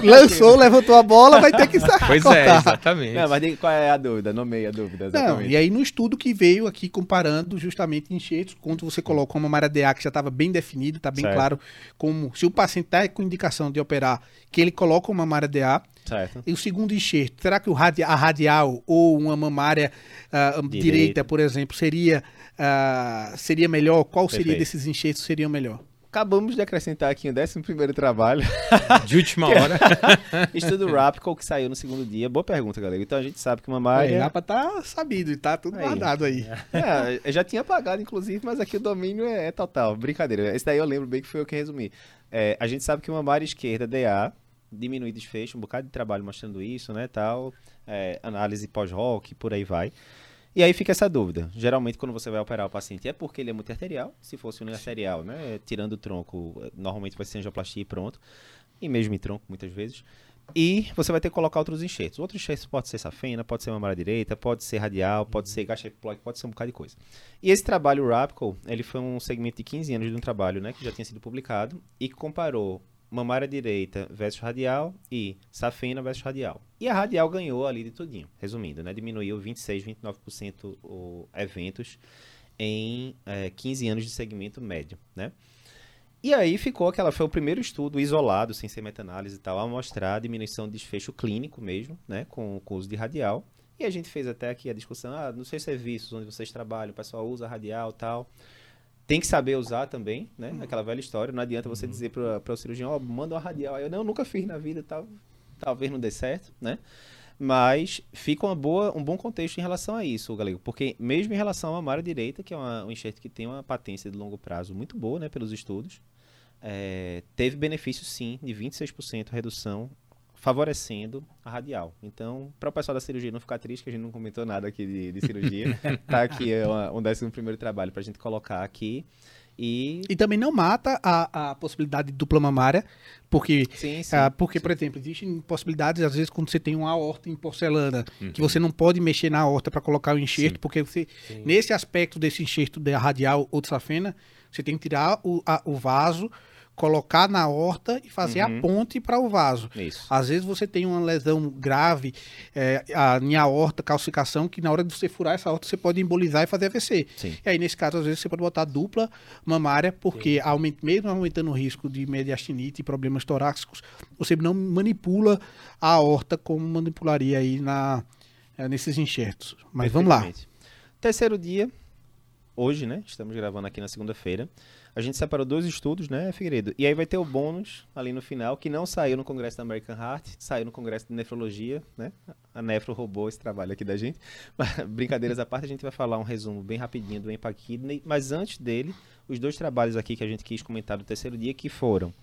C: Lançou, levantou a bola, vai ter que sa-
D: Pois
C: cortar.
D: é, exatamente.
A: Não, mas qual é a dúvida, nomeia a dúvida,
C: Não,
A: exatamente.
C: e aí no estudo que veio aqui comparando justamente enxertos, quando você coloca uma mamária DA que já estava bem definido, está bem
A: Certo.
C: claro como se o paciente está com indicação de operar, que ele coloca uma mamária DA.
A: Certo.
C: E o segundo enxerto, será que o radi- a radial ou uma mamária ah, direita.
A: Direita.
C: por exemplo, seria, ah, seria melhor? Qual seria
A: Perfeito.
C: desses enxertos seria o melhor?
A: Acabamos de acrescentar aqui o décimo primeiro trabalho.
D: De última hora.
A: Estudo Rapco, que saiu no segundo dia. Boa pergunta, galera. Então a gente sabe que mamária...
C: É, lá para tá sabido e tá tudo
A: Aí.
C: guardado aí.
A: É, eu já tinha pagado, inclusive, mas aqui o domínio é, é total. Brincadeira. Esse daí eu lembro bem que foi eu que resumi. É, a gente sabe que uma mamária esquerda, DA, diminui desfecho, um bocado de trabalho mostrando isso, né, tal. É, análise pós-rock, por aí vai. E aí fica essa dúvida. Geralmente, quando você vai operar o paciente, é porque ele é muito arterial. Se fosse uniarterial, né, tirando o tronco, normalmente vai ser angioplastia e pronto. E mesmo em tronco, muitas vezes. E você vai ter que colocar outros enxertos. Outros enxertos pode ser safena, pode ser mamária direita, pode ser radial, pode ser gacha epiploide, pode ser um bocado de coisa. E esse trabalho Rapco, ele foi um segmento de 15 anos de um trabalho, né, que já tinha sido publicado e que comparou mamária direita versus radial e safena versus radial. E a radial ganhou ali de tudinho, resumindo, né, diminuiu 26, 29% o eventos em eh, 15 anos de segmento médio, né? E aí ficou aquela, foi o primeiro estudo isolado, sem ser meta-análise e tal, a mostrar a diminuição de desfecho clínico mesmo, né, com, com o uso de radial. E a gente fez até aqui a discussão, ah, nos seus serviços onde vocês trabalham, o pessoal usa radial e tal. Tem que saber usar também, né, aquela velha história, não adianta você dizer para o cirurgião, ó, manda uma radial. Aí Eu, não, nunca fiz na vida tal, talvez não dê certo, né. Mas fica uma boa, um bom contexto em relação a isso, Galego, porque mesmo em relação à mamária direita, que é uma, um enxerto que tem uma patência de longo prazo muito boa, né, pelos estudos, é, teve benefício sim de 26% redução, favorecendo a radial. Então, para o pessoal da cirurgia não ficar triste, que a gente não comentou nada aqui de, de cirurgia, tá aqui é uma, um décimo primeiro trabalho para a gente colocar aqui. E.
C: E também não mata a, a possibilidade de dupla mamária, porque
A: Sim, sim.
C: Ah, porque,
A: sim.
C: por exemplo, existem possibilidades, às vezes, quando você tem uma aorta em porcelana,
D: Uhum.
C: que você não pode mexer na aorta para colocar o enxerto, porque você, nesse aspecto desse enxerto da radial ou de safena, você tem que tirar o, a- o vaso, colocar na aorta e fazer a
A: Uhum.
C: ponte para o vaso.
A: Isso.
C: Às vezes você tem uma lesão grave é, a, em aorta, calcificação, que na hora de você furar essa aorta, você pode embolizar e fazer AVC.
A: Sim.
C: E aí, nesse caso, às vezes você pode botar dupla mamária, porque aument- mesmo aumentando o risco de mediastinite e problemas torácicos, você não manipula a aorta como manipularia aí na, eh, nesses enxertos. Mas vamos lá.
A: Terceiro dia, hoje, né? Estamos gravando aqui na segunda-feira. A gente separou dois estudos, né, Figueiredo? E aí vai ter o bônus ali no final, que não saiu no congresso da American Heart, saiu no congresso de nefrologia, né? A Nefro roubou esse trabalho aqui da gente. Mas, brincadeiras à parte, a gente vai falar um resumo bem rapidinho do Empac Kidney, mas antes dele, os dois trabalhos aqui que a gente quis comentar do terceiro dia, que foram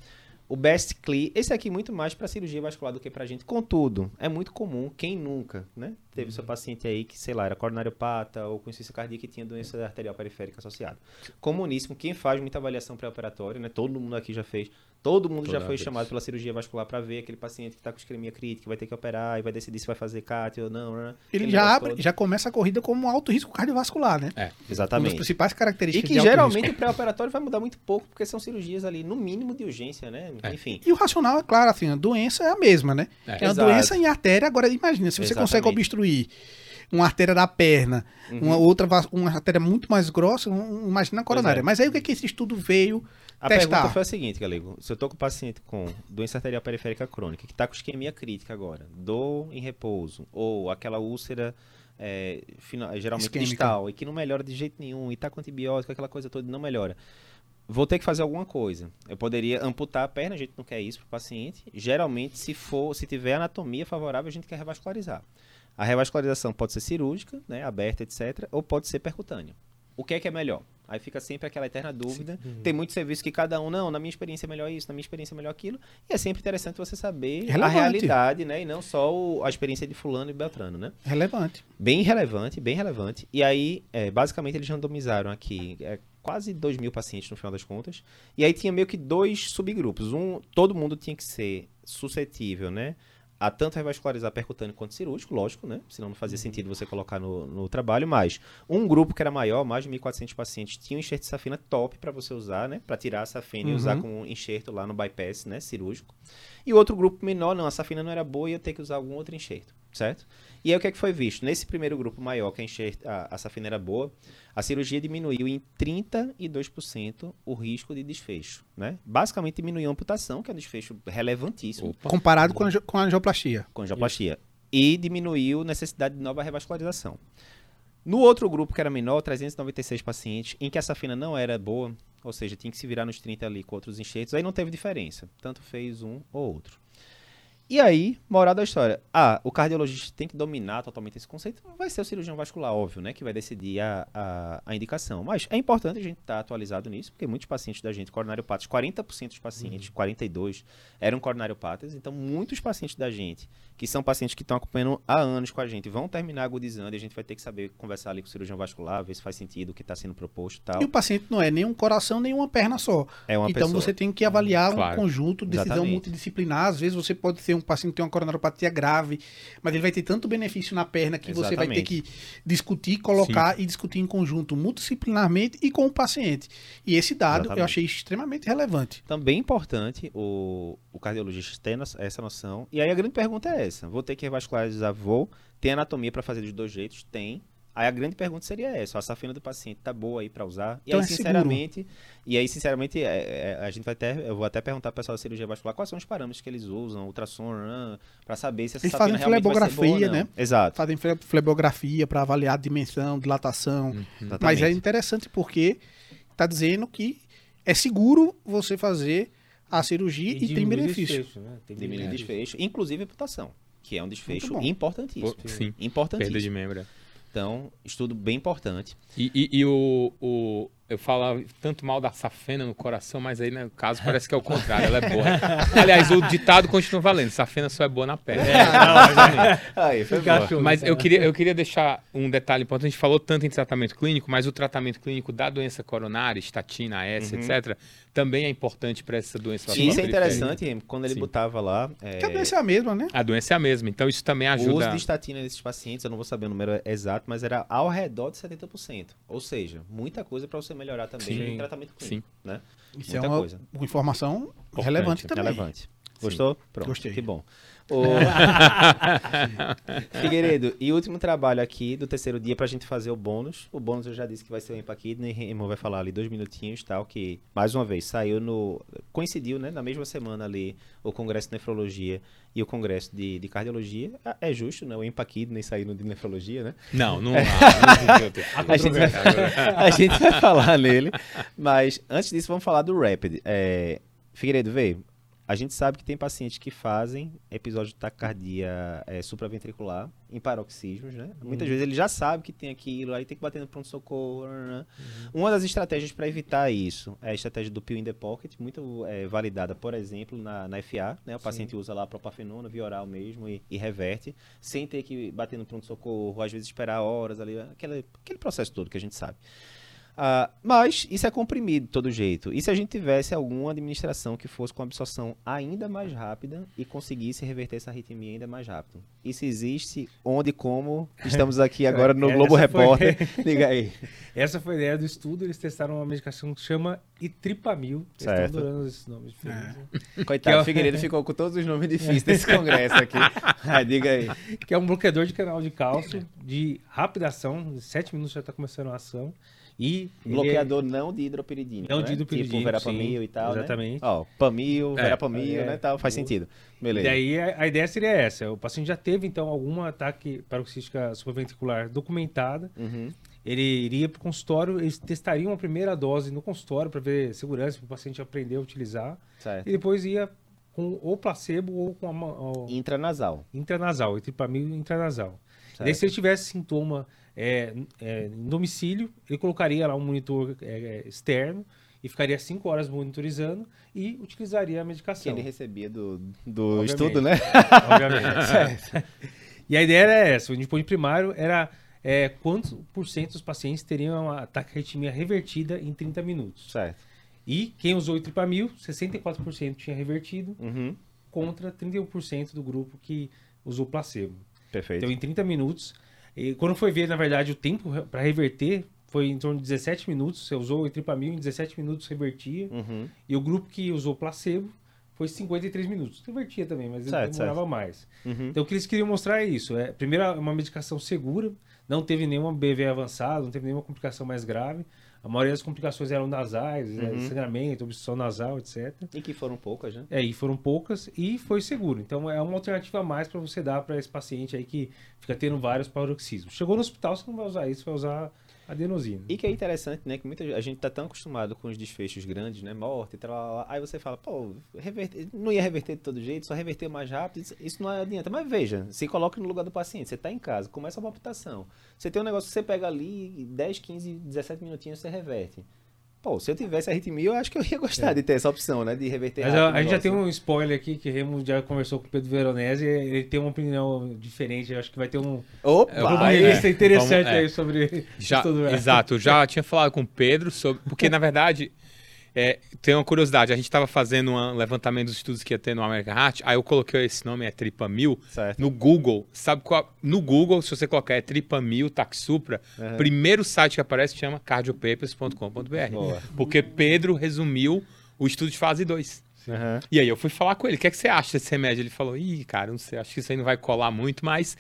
A: o Best Clear, esse aqui muito mais para cirurgia vascular do que para gente. Contudo, é muito comum, quem nunca, né? Teve seu paciente aí que, sei lá, era coronariopata ou com insuficiência cardíaca e tinha doença arterial periférica associada. Comuníssimo, quem faz muita avaliação pré-operatória, né? Todo mundo aqui já fez. Todo mundo já
D: Toda
A: foi
D: vez.
A: chamado pela cirurgia vascular para ver aquele paciente que está com isquemia crítica, vai ter que operar e vai decidir se vai fazer CAT ou não, né?
C: Ele
A: Aquele
C: já, abre,
A: todo.
C: já começa a corrida como alto risco cardiovascular, né?
D: É.
C: Uma das
A: Exatamente.
C: principais
A: E
C: características
A: que
C: de alto
A: geralmente
C: risco.
A: o pré-operatório vai mudar muito pouco, porque são cirurgias ali, no mínimo de urgência, né?
D: É.
A: Enfim.
C: E o racional é claro, assim, a doença é a mesma, né?
D: É.
C: É, uma
A: Exato.
C: doença em artéria. Agora, imagina, se você consegue
A: Exatamente.
C: Obstruir uma artéria da perna, uma outra, uma artéria muito mais grossa, um- imagina a coronária.
A: é.
C: Mas aí o que, é que esse estudo veio
A: A
C: testar?
A: pergunta foi a seguinte, Galego. Se eu tô com um paciente com doença arterial periférica crônica, que tá com isquemia crítica agora, dor em repouso, ou aquela úlcera é, fina- geralmente
C: Isquêmica.
A: distal, e que não melhora de jeito nenhum, e tá com antibiótico, aquela coisa toda, não melhora. Vou ter que fazer alguma coisa. Eu poderia amputar a perna, a gente não quer isso pro paciente. Geralmente, se for, se tiver anatomia favorável, a gente quer revascularizar. A revascularização pode ser cirúrgica, né, aberta, etc, ou pode ser percutânea. O que é que é melhor? Aí fica sempre aquela eterna dúvida. Tem muitos serviços que cada um, não, na minha experiência é melhor isso, na minha experiência é melhor aquilo. E é sempre interessante você saber a
C: Relevante.
A: realidade, né? E não só o- a experiência de fulano e beltrano, né?
C: relevante.
A: Bem relevante, bem relevante. E aí, é, basicamente, eles randomizaram aqui é, quase 2 mil pacientes no final das contas. E aí tinha meio que dois subgrupos. Um, todo mundo tinha que ser suscetível, né? A tanto revascularizar percutâneo quanto cirúrgico, lógico, né? Senão não fazia sentido você colocar no, no trabalho, mas um grupo que era maior, mais de 1.400 pacientes, tinha um enxerto de safena top para você usar, né? Para tirar a safena e usar como enxerto lá no bypass, né? Cirúrgico. E outro grupo menor, não, a safena não era boa e ia ter que usar algum outro enxerto, certo? E aí o que, é que foi visto? Nesse primeiro grupo maior, que a, enxerto, a, a safena era boa, a cirurgia diminuiu em 32% o risco de desfecho, né? Basicamente diminuiu a amputação, que é um desfecho relevantíssimo
D: Opa.
C: Comparado com a, com a angioplastia.
A: com angioplastia. E diminuiu necessidade de nova revascularização. No outro grupo, que era menor, 396 pacientes, em que a safena não era boa, ou seja, tinha que se virar nos 30 ali com outros enxertos, aí não teve diferença. Tanto fez um ou outro. E aí, moral da história. Ah, o cardiologista tem que dominar totalmente esse conceito. Vai ser o cirurgião vascular, óbvio, né? Que vai decidir a, a, a indicação. Mas é importante a gente estar atualizado nisso, porque muitos pacientes da gente, coronariopatas, 40% dos pacientes, 42%, eram coronariopatas. Então, muitos pacientes da gente, que são pacientes que estão acompanhando há anos com a gente, vão terminar agudizando e a gente vai ter que saber conversar ali com o cirurgião vascular, ver se faz sentido o que está sendo proposto e tal.
C: E o paciente não é nem um coração, nem uma perna só.
A: É uma
C: então
A: pessoa.
C: você tem que avaliar
D: Claro.
C: um conjunto, decisão
A: Exatamente.
C: multidisciplinar. Às vezes você pode ter um paciente que tem uma coronariopatia grave, mas ele vai ter tanto benefício na perna que você vai ter
A: Exatamente.
C: que discutir, colocar e discutir em conjunto, multidisciplinarmente e com o paciente. E esse dado eu
A: Exatamente.
C: achei extremamente relevante.
A: Também é importante o, o cardiologista ter essa noção. E aí a grande pergunta é essa: vou ter que revascularizar? Vou. Tem anatomia para fazer dos dois jeitos? Tem. Aí a grande pergunta seria essa: a safena do paciente tá boa aí para usar? E
C: Então
A: aí,
C: é seguro.
A: sinceramente, e aí, sinceramente, é- é- a gente vai até, eu vou até perguntar pro pessoal da cirurgia vascular quais são os parâmetros que eles usam, ultrassom, para saber se essa
C: Eles fazem
A: realmente vai ser boa ou
C: flebografia,
A: não.
C: né?
A: Exato.
C: Fazem fle- flebografia para avaliar a dimensão, dilatação. Mas
A: exatamente.
C: é interessante porque está dizendo que é seguro você fazer a cirurgia e, tem
B: diminui o
C: benefício.
B: desfecho, né? Tem benefício.
A: desfecho, inclusive amputação, que é um desfecho importantíssimo.
D: Pô, sim.
A: Importantíssimo.
D: Perda de membro. É.
A: Então, estudo bem importante.
D: E, e- e o, o- Eu falava tanto mal da safena no coração, mas aí no caso parece que é o contrário, ela é boa. Aliás, o ditado continua valendo: safena só é boa na perna.
A: Aí, foi
B: Encaixou.
D: Mas eu queria, eu queria deixar um detalhe importante. A gente falou tanto em tratamento clínico, mas o tratamento clínico da doença coronária, estatina, AS, etc., também é importante para essa doença vascular
A: isso é interessante, Remo, quando ele
D: Sim.
A: botava lá. é,
C: Que a doença é a mesma, né?
D: A doença é a mesma, então isso também
A: O uso
D: ajuda.
A: de estatina nesses pacientes, eu não vou saber o número exato, mas era ao redor de 70%. Ou seja, muita coisa para você melhorar também
D: Sim.
A: em tratamento clínico. Né?
C: Isso
A: Muita
C: é uma,
A: coisa.
C: uma informação relevante também.
A: Relevante. Gostou? Pronto.
C: Gostei.
A: Que bom. O... Figueiredo, e último trabalho aqui do terceiro dia pra gente fazer o bônus. O bônus eu já disse que vai ser o Empaquidna e Remo vai falar ali dois minutinhos tal, que mais uma vez saiu no. Coincidiu, né? Na mesma semana ali o Congresso de Nefrologia e o Congresso de, de Cardiologia. Ah, É justo, né? O Empaquidna e sair no de Nefrologia, né?
D: Não, não.
A: A gente, vai, a gente vai falar nele. Mas antes disso, vamos falar do Rapid. É, Figueiredo, vê. A gente sabe que tem pacientes que fazem episódio de taquicardia é, supraventricular em paroxismos, né? Muitas vezes ele já sabe que tem aquilo, aí tem que bater no pronto-socorro. né? Uma das estratégias para evitar isso é a estratégia do pill in the pocket, muito é, validada, por exemplo, na, na FA, né? O paciente usa lá propafenona, via oral mesmo e, e reverte, sem ter que bater no pronto-socorro, às vezes esperar horas ali, aquele, aquele processo todo que a gente sabe. Ah, mas isso é comprimido de todo jeito. E se a gente tivesse alguma administração que fosse com absorção ainda mais rápida e conseguisse reverter essa arritmia ainda mais rápido? Isso existe onde e como? Estamos aqui agora no
B: Essa
A: Globo
B: foi-
A: Repórter. Liga aí.
B: Essa foi a ideia do estudo. Eles testaram uma medicação que chama Itripamil. Eles
A: Certo.
B: estão adorando esses nomes diferentes. né?
A: Coitado,
B: Que é
A: o
B: o-
A: Figueiredo ficou com todos os nomes difíceis desse congresso aqui. Ah, diga aí.
B: Que é um bloqueador de canal de cálcio de rápida ação. Em 7 minutos já está começando a ação. E ele
A: Bloqueador não de hidropiridina.
B: Não
A: né?
B: de hidropiridina,
A: Tipo verapamil
B: sim,
A: e tal,
B: exatamente.
A: né? Ó, pamil,
D: É,
A: verapamil,
B: é,
A: né? Tal, faz
B: o-
A: sentido.
B: E
A: Beleza.
B: daí a, a ideia seria essa: o paciente já teve então algum ataque paroxística supraventricular documentada.
A: Uhum.
B: Ele iria para o consultório, eles testariam a primeira dose no consultório para ver segurança, para o paciente aprender a utilizar.
A: Certo.
B: E depois ia com ou placebo ou com a, ó,
A: Intranasal.
B: intranasal, etripamil intranasal.
A: Certo.
B: Daí, se ele tivesse sintoma é, é, em domicílio, ele colocaria lá um monitor é, é, externo e ficaria 5 horas monitorizando e utilizaria a
A: Que
B: medicação.
A: ele recebia do, do
B: Obviamente.
A: estudo, né?
B: Obviamente. e a ideia era essa: o endpoint primário era é, quantos por cento dos pacientes teriam uma taquiarritmia revertida em 30 minutos.
A: Certo.
B: E quem usou o tripamil, 64% tinha revertido
A: Uhum.
B: contra 31% do grupo que usou placebo.
A: Perfeito.
B: Então, em 30 minutos, e quando foi ver, na verdade, o tempo para reverter foi em torno de 17 minutos. Você usou o etripamil, em 17 minutos revertia.
A: Uhum.
B: E o grupo que usou placebo foi 53 minutos. Revertia também, mas
A: Certo,
B: demorava mais.
A: Uhum.
B: Então, o que eles queriam mostrar é isso. É, primeiro, é uma medicação segura, não teve nenhuma BV avançada, não teve nenhuma complicação mais grave. A maioria das complicações eram nasais, é,
A: Uhum.
B: sangramento, obstrução nasal, etc.
A: E que foram poucas, né?
B: É, e foram poucas e foi seguro. Então é uma alternativa a mais para você dar para esse paciente aí que fica tendo vários paroxismos. Chegou no hospital, você não vai usar isso, vai usar adenosina.
A: E que é interessante, né? Que muita a gente tá tão acostumado com os desfechos grandes, né? Morte e tal. Aí você fala, pô, reverter, não ia reverter de todo jeito, só reverter mais rápido. Isso, não adianta. Mas veja, se coloque no lugar do paciente. Você tá em casa, começa a palpitação. Você tem um negócio que você pega ali, 10, 15, 17 minutinhos você reverte. Pô, se eu tivesse arritmia, eu acho que eu ia gostar de ter essa opção, né? De reverter
B: Mas a, a gente já tem um spoiler aqui que Remo já conversou com o Pedro Veronese, ele tem uma opinião diferente, eu acho que vai ter um
A: Opa!
D: Vou-
B: uma
A: aí-
D: é,
B: lista interessante
D: vamos- é.
B: aí sobre
D: Já,
B: estudo-
D: exato, eu já tinha falado com o Pedro sobre. Porque, na verdade, é, tem uma curiosidade. A gente estava fazendo um levantamento dos estudos que ia ter no American Heart, aí eu coloquei esse nome, é Tripamil,
A: Certo.
D: no Google. Sabe qual? No Google, se você colocar é Tripamil, Taxupra,
A: Aham.
D: primeiro site que aparece chama cardiopapers.com.br. Porque Pedro resumiu o estudo de fase 2.
A: Aham.
D: E aí eu fui falar com ele, o que, é que você acha desse remédio? Ele falou, ih, cara, não sei, acho que isso aí não vai colar muito, mas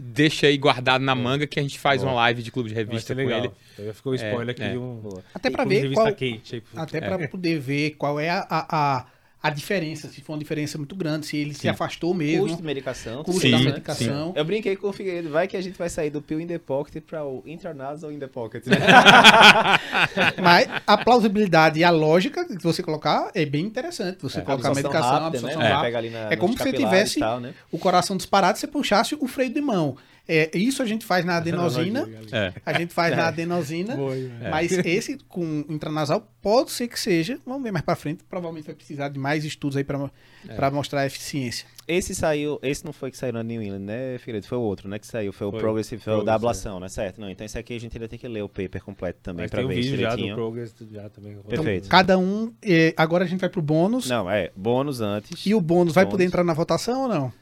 D: deixa aí guardado na manga que a gente faz
A: Boa.
D: uma live de clube de revista com
B: legal.
D: ele.
B: Então já ficou o spoiler aqui
D: é.
B: de um.
C: Até para
B: clube de
C: ver
B: revista
C: qual,
B: quente aí pro-
C: até para poder ver qual é a, a, a, a diferença, se for uma diferença muito grande, se ele se
D: Sim.
C: afastou mesmo,
A: Custo de medicação.
C: custo
D: Sim,
C: da
D: sim.
C: medicação.
A: Eu brinquei com o Figueiredo, vai que a gente vai sair do pill in the pocket para o intranasal in the pocket. né?
C: Mas a plausibilidade e a lógica que você colocar é bem interessante. Você colocar a medicação, a
A: rápida,
C: absorção
A: né?
C: rápida.
A: Pega ali na-
C: É como se você tivesse
A: tal, né?
C: o coração disparado e você puxasse o freio de mão. É, isso a gente faz na adenosina,
D: É.
C: a gente faz na adenosina,
B: É.
C: mas esse com intranasal pode ser que seja, vamos ver mais pra frente, provavelmente vai precisar de mais estudos aí pra
A: É.
C: mostrar a eficiência.
A: Esse saiu, esse não foi que saiu na New England, né, Figueiredo? Foi o outro, né, que saiu, foi o
B: Foi.
A: Progressive, foi o da
B: Progressive,
A: ablação, né, certo? Não, então esse aqui a gente ainda tem que ler o paper completo também
B: um
A: ver
B: vídeo já do
A: direitinho.
B: Progress já também.
A: Perfeito.
C: Cada um, é, agora a gente vai pro bônus,
A: Não, é, bônus antes.
C: e o bônus vai
A: Bônus.
C: poder entrar na votação ou não?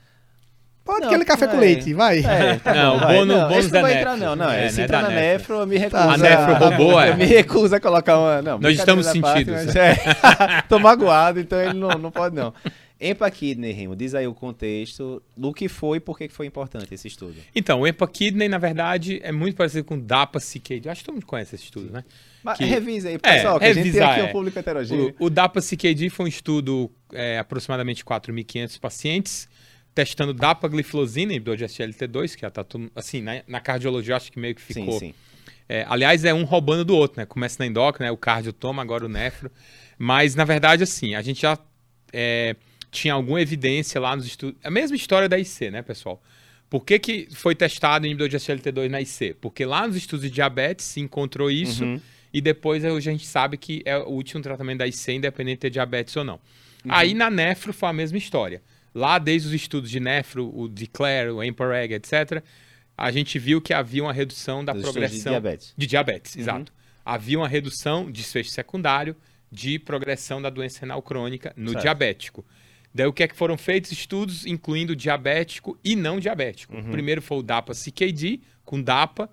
C: Pode
A: Não,
C: aquele café
A: não
C: com
A: é.
C: leite, vai.
A: É, tá
D: Não,
A: bom,
D: o
A: vai.
D: bônus-
A: não,
D: bônus
A: não
D: é
A: vai entrar não, não,
D: É,
A: esse
D: não é
A: entra
D: da
A: na
D: nefro.
A: eu me recuso.
C: A
D: nefro roubou, é.
A: Eu me recuso a colocar uma, não.
D: Nós estamos sentidos.
A: mas é, tô magoado, então ele não, não pode não. Empakidney, Remo, diz aí o contexto do que foi e por que foi importante esse estudo.
D: Então, o Empakidney, na verdade, é muito parecido com DAPA-CKD. Acho que todo mundo conhece esse estudo, né?
A: Mas
D: Que-
A: revisa aí, pessoal,
D: É,
A: que a gente tem
D: revisar,
A: aqui
D: é.
A: um público heterogêneo.
D: O, o DAPA-CKD foi um estudo, é, aproximadamente 4.500 pacientes, testando dapagliflozina, de SGLT2, que já tá tudo, assim, na, na cardiologia acho que meio que ficou...
A: Sim, sim.
D: É, aliás, é um roubando do outro, né? Começa na endócrina, né? o cardio toma, agora o nefro. Mas, na verdade, assim, a gente já é, tinha alguma evidência lá nos estudos. A mesma história da IC, né, pessoal? Por que, que foi testado o inibidor de SGLT2 na IC? Porque lá nos estudos de diabetes se encontrou isso
A: Uhum.
D: e depois hoje a gente sabe que é o último tratamento da IC, independente de ter diabetes ou não.
A: Uhum.
D: Aí na nefro foi a mesma história. Lá, desde os estudos de nefro, o Declare, o EMPA-REG, etc., a gente viu que havia uma redução da
A: Dos estudos de
D: progressão
A: diabetes.
D: de diabetes,
A: Uhum.
D: exato. Havia uma redução de desfecho secundário de progressão da doença renal crônica no
A: Certo.
D: diabético. Daí o que é que foram feitos estudos incluindo diabético e não diabético.
A: Uhum.
D: O primeiro foi o DAPA-CKD, com DAPA,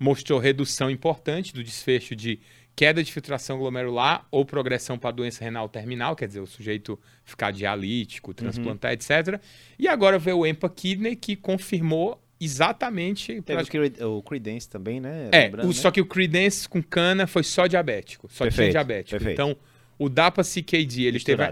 D: mostrou redução importante do desfecho de queda de filtração glomerular ou progressão para doença renal terminal, quer dizer, o sujeito ficar dialítico, transplantar, etc. E agora veio o EMPA-Kidney, que confirmou exatamente...
A: Teve o Cre- o Credence também, né?
D: É,
A: Lembrando,
D: o-
A: né?
D: só que o Credence com cana foi só diabético. Só tinha
A: Perfeito,
D: diabético.
A: perfeito.
D: Então, o DAPA-CKD, ele teve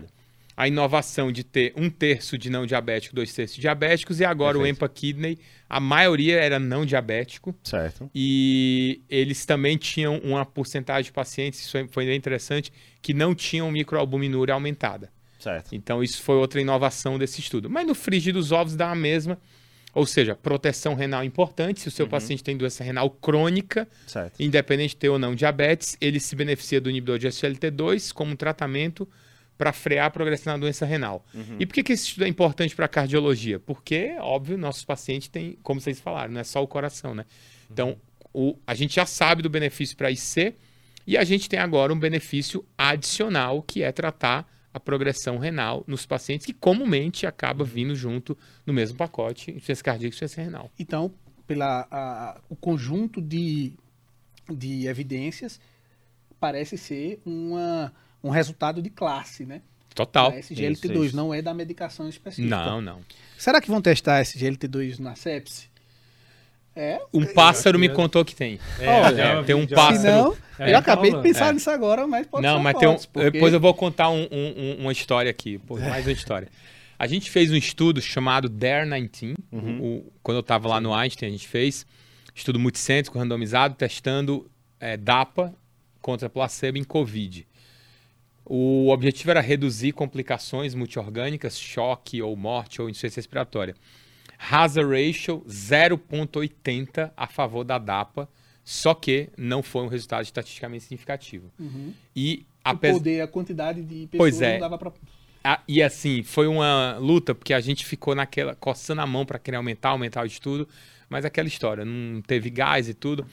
D: a, inovação de ter um terço de não diabético, dois terços de diabéticos, e agora o
A: Perfeito.
D: EMPA-Kidney, a maioria era não diabético,
A: Certo.
D: e eles também tinham uma porcentagem de pacientes, isso foi bem interessante, que não tinham microalbuminúria aumentada.
A: Certo.
D: Então, isso foi outra inovação desse estudo. Mas no frigir dos ovos dá a mesma, ou seja, proteção renal importante, se o seu
A: Uhum.
D: paciente tem doença renal crônica,
A: Certo.
D: independente de ter ou não diabetes, ele se beneficia do inibidor de SGLT2 como um tratamento para frear a progressão da doença renal.
A: Uhum.
D: E por que, que esse estudo é importante para a cardiologia? Porque, óbvio, nossos pacientes têm, como vocês falaram, não é só o coração, né? Então, o- a gente já sabe do benefício para IC e a gente tem agora um benefício adicional que é tratar a progressão renal nos pacientes que comumente acaba vindo junto no mesmo pacote, insuficiência cardíaca e insuficiência renal.
C: Então, pela a- o conjunto de, de evidências, parece ser uma, um resultado de classe, né?
D: Total.
C: Da SGLT2,
A: Isso, isso.
C: não é da medicação específica.
D: Não, não.
C: Será que vão testar SGLT2 na sepse? É?
D: Um pássaro me
B: é.
D: contou que tem.
B: É,
C: Olha,
B: já
D: tem um
B: já.
D: pássaro.
C: Não,
B: É,
C: eu acabei
B: tá
C: de pensar
D: rolando.
C: nisso agora, mas pode
D: Não,
C: ser
D: mas tem um,
C: porque-
D: depois eu vou contar um- um- um- uma história aqui. Pô, mais uma história. A gente fez um estudo chamado Dare 19.
A: Uhum.
D: o- quando eu estava lá no Einstein, a gente fez estudo multicêntrico, randomizado, testando é, DAPA contra placebo em Covid. O objetivo era reduzir complicações multiorgânicas, choque ou morte ou insuficiência respiratória. Hazard ratio 0,80 a favor da DAPA, só que não foi um resultado estatisticamente significativo.
C: Uhum.
D: E
C: o
D: apesar
C: poder, a quantidade de pessoas
D: Pois é.
C: não dava pra...
D: ah, e assim, foi uma luta, porque a gente ficou naquela, coçando a mão para querer aumentar, aumentar o estudo, mas aquela história, não teve gás e tudo.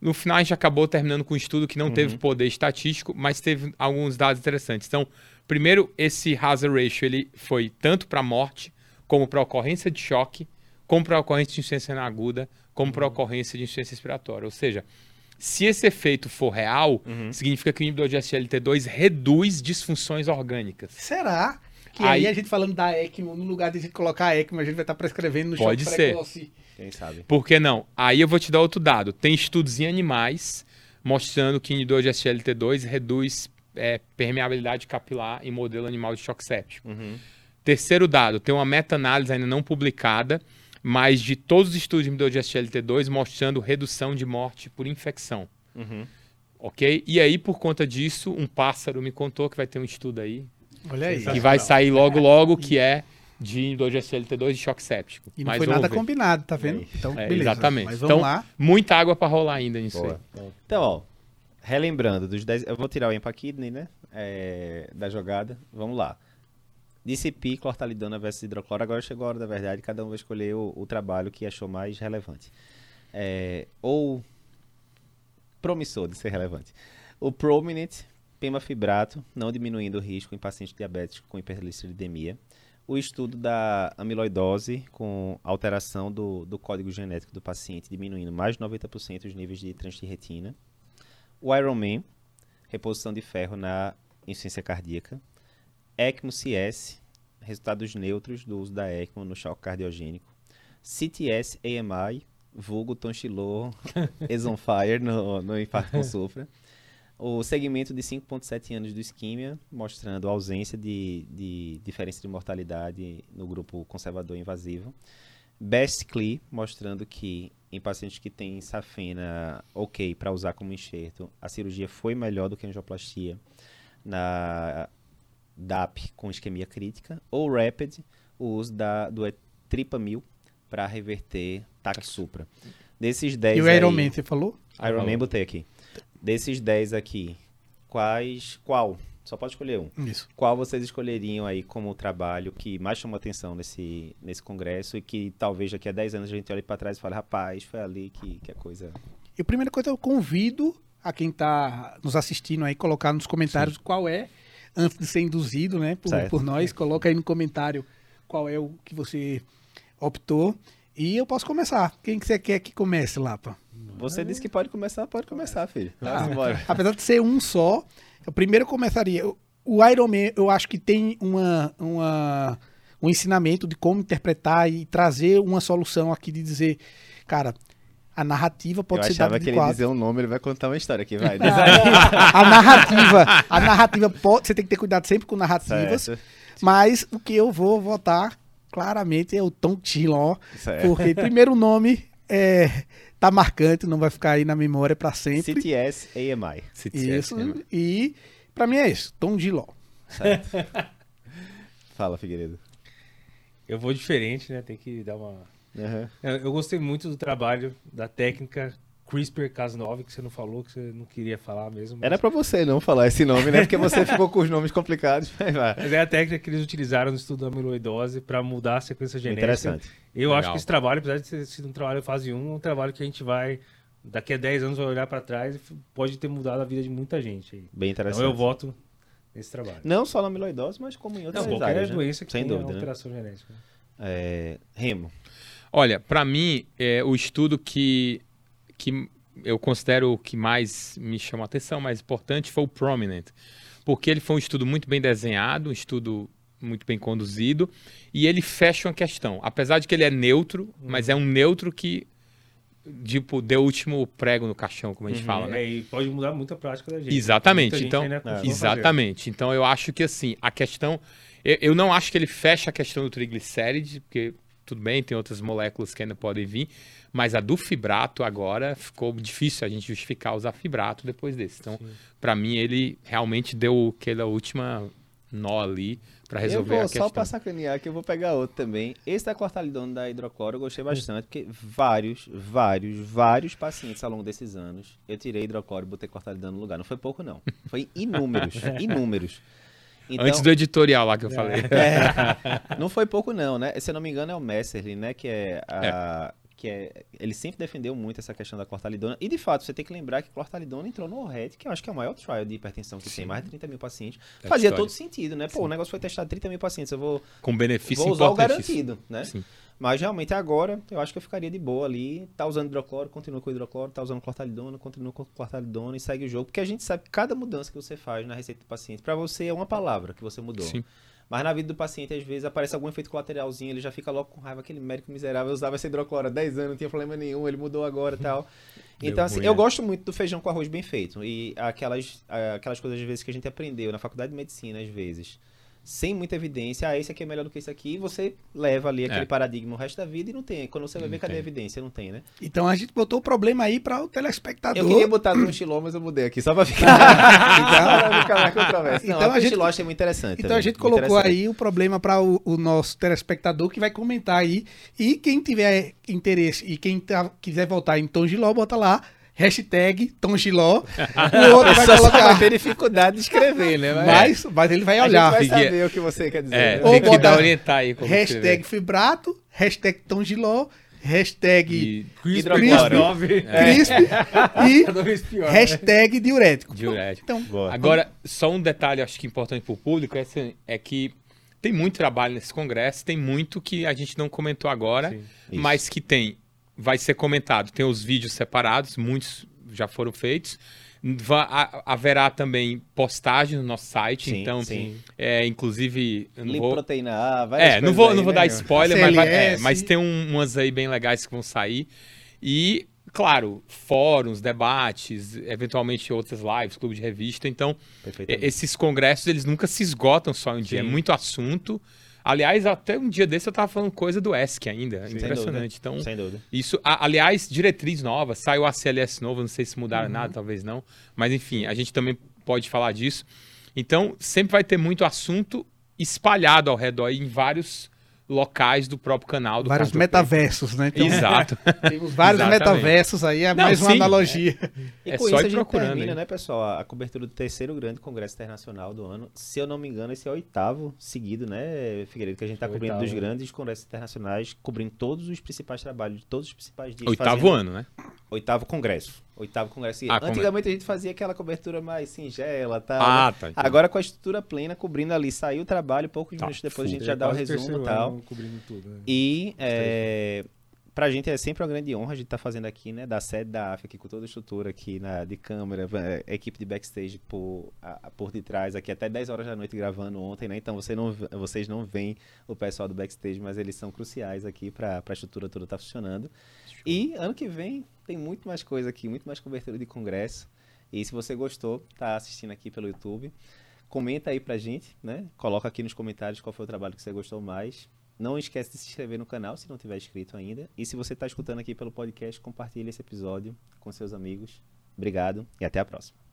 D: No final, a gente acabou terminando com um estudo que não teve poder estatístico, mas teve alguns dados interessantes. Então, primeiro, esse hazard ratio ele foi tanto para morte, como para ocorrência de choque, como para ocorrência de insuficiência aguda, como para ocorrência de insuficiência respiratória. Ou seja, se esse efeito for real, significa que o inibidor de SGLT2 reduz disfunções orgânicas.
C: Será que aí,
D: Aí-
C: a gente falando da ECMO, no lugar de a gente colocar a ECMO, a gente vai estar prescrevendo no
D: Pode
C: choque
D: ser.
A: Quem sabe?
D: Por que não? Aí eu vou te dar outro dado. Tem estudos em animais mostrando que inibidor de SGLT2 reduz é, permeabilidade capilar em modelo animal de choque séptico.
A: Uhum.
D: Terceiro dado, tem uma meta-análise ainda não publicada, mas de todos os estudos de inibidor de SGLT2 mostrando redução de morte por infecção.
A: Uhum.
D: Ok? E aí, por conta disso, um pássaro me contou que vai ter um estudo aí
C: Olha aí.
D: que vai sair logo logo, que é de inibidor de SGLT2 de choque séptico.
C: E não
D: Mas
C: foi nada
D: ver.
C: combinado, tá vendo?
A: Aí.
C: Então,
D: É,
C: beleza.
D: exatamente.
C: Mas vamos
D: Então,
C: lá.
D: Muita água para rolar ainda nisso
A: Boa.
D: aí.
A: Então, ó, relembrando dos 10. Eu vou tirar o Empaquidney, né? É, da jogada. Vamos lá. DCP, clortalidona versus hidrocloro. Agora chegou a hora da verdade. Cada um vai escolher o, o trabalho que achou mais relevante. É, ou promissor de ser relevante. O Prominent, pemafibrato, não diminuindo o risco em pacientes diabéticos com hiperlipidemia. O estudo da amiloidose com alteração do, do código genético do paciente, diminuindo mais de 90% os níveis de transtirretina. O Ironman, reposição de ferro na insuficiência cardíaca. ECMO CS, resultados neutros do uso da ECMO no choque cardiogênico. CTS AMI, vulgo Tonchilor Exonfire no, no infarto com sofra. O segmento de 5,7 anos do isquímia, mostrando ausência de, de diferença de mortalidade no grupo conservador invasivo. Best CLI, mostrando que em pacientes que têm safena ok para usar como enxerto, a cirurgia foi melhor do que a angioplastia na DAP com isquemia crítica. Ou Rapid, o uso da, do etripamil para reverter TAC supra. Desses 10
C: E o
A: aí-
C: Ironman, você falou?
A: Iron Man botei aqui. Desses 10 aqui, quais. Qual? Só pode escolher um.
C: Isso.
A: Qual vocês escolheriam aí como trabalho que mais chamou atenção nesse, nesse congresso e que talvez daqui a 10 anos a gente olhe para trás e fale, rapaz, foi ali que, que a coisa.
C: E a primeira coisa, eu convido a quem está nos assistindo aí, colocar nos comentários qual é, antes de ser induzido, né, por, por nós, coloca aí no comentário qual é o que você optou. E eu posso começar. Quem que você quer que comece, Lapa?
A: Você disse que pode começar, pode começar, filho.
C: Ah,
A: Vamos embora.
C: Apesar de ser um só, eu primeiro começaria. O Iron Man, eu acho que tem uma, uma, um ensinamento de como interpretar e trazer uma solução aqui de dizer, cara, a narrativa pode
A: Eu
C: ser dada
A: que
C: de
A: ele ia
C: quatro.
A: dizer um nome, ele vai contar uma história aqui, vai.
C: a narrativa, a narrativa pode, você tem que ter cuidado sempre com narrativas,
A: certo,
C: mas o que eu vou votar claramente é o Tom Tillon, porque primeiro nome é tá marcante, não vai ficar aí na memória para sempre.
A: CTS AMI.
C: Isso. E pra mim é isso, Tom Giló.
A: Fala, Figueiredo.
B: Eu vou diferente, né? Tem que dar uma. Eu, eu gostei muito do trabalho, da técnica CRISPR-Cas9, que você não falou, que você não queria falar mesmo. mas-
A: Era pra você não falar esse nome, né? Porque você ficou com os nomes complicados. Mas vai.
B: Mas é a técnica que eles utilizaram no estudo da amiloidose para mudar a sequência genética.
A: Interessante.
B: Eu
D: Legal.
B: acho que esse trabalho, apesar de ter sido um trabalho fase 1, é um trabalho que a gente vai, daqui a 10 anos, vai olhar para trás e pode ter mudado a vida de muita gente.
A: Bem interessante.
B: Então eu voto nesse trabalho.
A: Não só na amiloidose, mas como em outras
B: Não, qualquer
A: áreas, né?
B: doença que
A: Sem
B: tenha
A: dúvida, né?
B: alteração genética.
A: É, Remo.
D: Olha, para mim, é, o estudo que, que eu considero o que mais me chamou a atenção, mais importante, foi o Prominent. Porque ele foi um estudo muito bem desenhado, um estudo muito bem conduzido, e ele fecha uma questão. Apesar de que ele é neutro, mas é um neutro que, tipo, deu o último prego no caixão, como a gente fala, né?
B: É, e pode mudar muito a prática da gente.
D: Exatamente,
B: Muita gente
D: então-
B: ainda costuma fazer.
D: Exatamente. Então eu acho que assim, a questão. Eu, eu não acho que ele fecha a questão do triglicéride, porque tudo bem, tem outras moléculas que ainda podem vir, mas a do fibrato agora ficou difícil a gente justificar usar fibrato depois desse. Então, para mim, ele realmente deu aquela última nó ali para resolver
A: eu vou
D: a questão.
A: só pra sacanear que eu vou pegar outro também. Esse da quartalidona da hidrocloro eu gostei bastante, porque vários, vários, vários pacientes ao longo desses anos, eu tirei hidrocloro e botei quartalidona no lugar. Não foi pouco, não. Foi inúmeros, inúmeros. Então,
D: Antes do editorial lá que eu falei.
A: é, não foi pouco, não, né? Se eu não me engano, é o Messerly, né? Que é a. Que é, ele sempre defendeu muito essa questão da clortalidona. E, de fato, você tem que lembrar que clortalidona entrou no RED, que eu acho que é o maior trial de hipertensão que tem, mais de 30 mil pacientes.
D: Da
A: Fazia
D: história.
A: todo sentido, né? Pô, o negócio foi testado em 30 mil pacientes, eu vou,
D: Com benefício
A: vou usar o garantido, né?
D: Sim.
A: Mas, realmente, agora, eu acho que eu ficaria de boa ali. Tá usando hidrocloro, continua com hidrocloro. Tá usando clortalidona, continua com clortalidona e segue o jogo. Porque a gente sabe que cada mudança que você faz na receita do paciente, pra você é uma palavra que você mudou.
D: Sim.
A: Mas na vida do paciente, às vezes, aparece algum efeito colateralzinho, ele já fica logo com raiva, aquele médico miserável, usava esse hidrocloro há 10 anos, não tinha problema nenhum, ele mudou agora e tal. Então, assim, eu
D: né?
A: gosto muito do feijão com arroz bem feito. E aquelas, aquelas coisas, às vezes, que a gente aprendeu na faculdade de medicina, às vezes, sem muita evidência, ah, esse aqui é melhor do que esse aqui, e você leva ali aquele
D: É.
A: paradigma o resto da vida e não tem. Quando você vai
D: Não
A: ver, cadê a evidência? Não tem, né?
C: Então a gente botou o problema aí para o telespectador.
A: Eu queria botar no xiló, mas eu mudei aqui, só pra ficar, só pra ficar mais controverso. Não,
C: Então
A: a
C: gente-
A: achei muito interessante.
C: Então
A: também,
C: a gente colocou aí o problema para o, o nosso telespectador que vai comentar aí. E quem tiver interesse e quem tá- quiser voltar em Tom Giló, bota lá. Hashtag Tom Giló. O outro vai
A: Só vai
C: colocar.
A: ter dificuldade de escrever, né?
C: Mas, mas ele vai olhar.
A: vai saber o que você quer dizer.
D: É,
A: né?
C: Ou botar
D: orientar aí como
C: Hashtag
D: escrever.
C: Fibrato. Hashtag Tom Giló. Hashtag. Crisp.
B: Pior.
C: E
B: né?
C: hashtag diurético.
D: diurético.
C: Então,
A: Boa.
D: Agora, só um detalhe, acho que importante para o público, é, assim, é que tem muito trabalho nesse congresso, tem muito que a gente não comentou agora, mas que tem, vai ser comentado. Tem os vídeos separados, muitos já foram feitos. Va- haverá também postagem no nosso site,
A: Sim,
D: então,
A: sim.
D: é, inclusive, não vou,
A: Lipoproteína A, várias
D: é, não vou,
A: aí,
D: não vou
A: né,
D: dar spoiler, mas, vai- é, mas tem um- umas aí bem legais que vão sair. E, claro, fóruns, debates, eventualmente outras lives, clube de revista. Então, esses congressos, eles nunca se esgotam só em um dia. É muito assunto. Aliás, até um dia desse eu tava falando coisa do ESC ainda.
A: Sem
D: Impressionante.
A: dúvida,
D: Então,
A: Sem dúvida.
D: isso, a- aliás, diretriz nova, saiu a CLS novo, não sei se mudaram
A: Uhum.
D: nada, talvez não. Mas enfim, a gente também pode falar disso. Então, sempre vai ter muito assunto espalhado ao redor em vários locais do próprio canal do
C: vários metaversos, né? Então,
D: Exato.
C: temos vários
D: Exatamente.
C: metaversos aí, é
D: Não,
C: mais uma
D: sim,
C: analogia.
A: E
D: É
A: com
D: só
A: isso
D: ir
A: a gente
D: procurando,
A: termina,
D: hein?
A: né, pessoal, a, cobertura do terceiro grande congresso internacional do ano. Se eu não me engano, esse é o oitavo seguido, né, Figueiredo, que a gente está
B: É
A: cobrindo
B: oitavo,
A: dos
B: né?
A: grandes congressos internacionais, cobrindo todos os principais trabalhos de todos os principais dias.
D: Oitavo
A: fazendo-
D: ano, né?
A: Oitavo congresso. Oitavo congresso.
D: Ah,
A: Antigamente a gente fazia aquela cobertura mais singela, tal.
D: Ah,
A: né?
D: tá.
A: Agora com a estrutura plena, cobrindo ali, saiu o trabalho, poucos
D: Tá,
A: minutos depois a gente já dá o resumo e tal.
B: Cobrindo tudo, né?
A: E é, pra gente é sempre uma grande honra a gente estar fazendo aqui, né? Da sede da AF aqui com toda a estrutura aqui na, de câmera, é, equipe de backstage por, a- por detrás aqui até 10 horas da noite gravando ontem, né? Então você não, vocês não veem o pessoal do backstage, mas eles são cruciais aqui para a estrutura toda estar funcionando. E ano que vem tem muito mais coisa aqui, muito mais cobertura de congresso. E se você gostou, tá assistindo aqui pelo YouTube, comenta aí pra gente, né? Coloca aqui nos comentários qual foi o trabalho que você gostou mais. Não esquece de se inscrever no canal se não tiver inscrito ainda. E se você está escutando aqui pelo podcast, compartilhe esse episódio com seus amigos. Obrigado e até a próxima.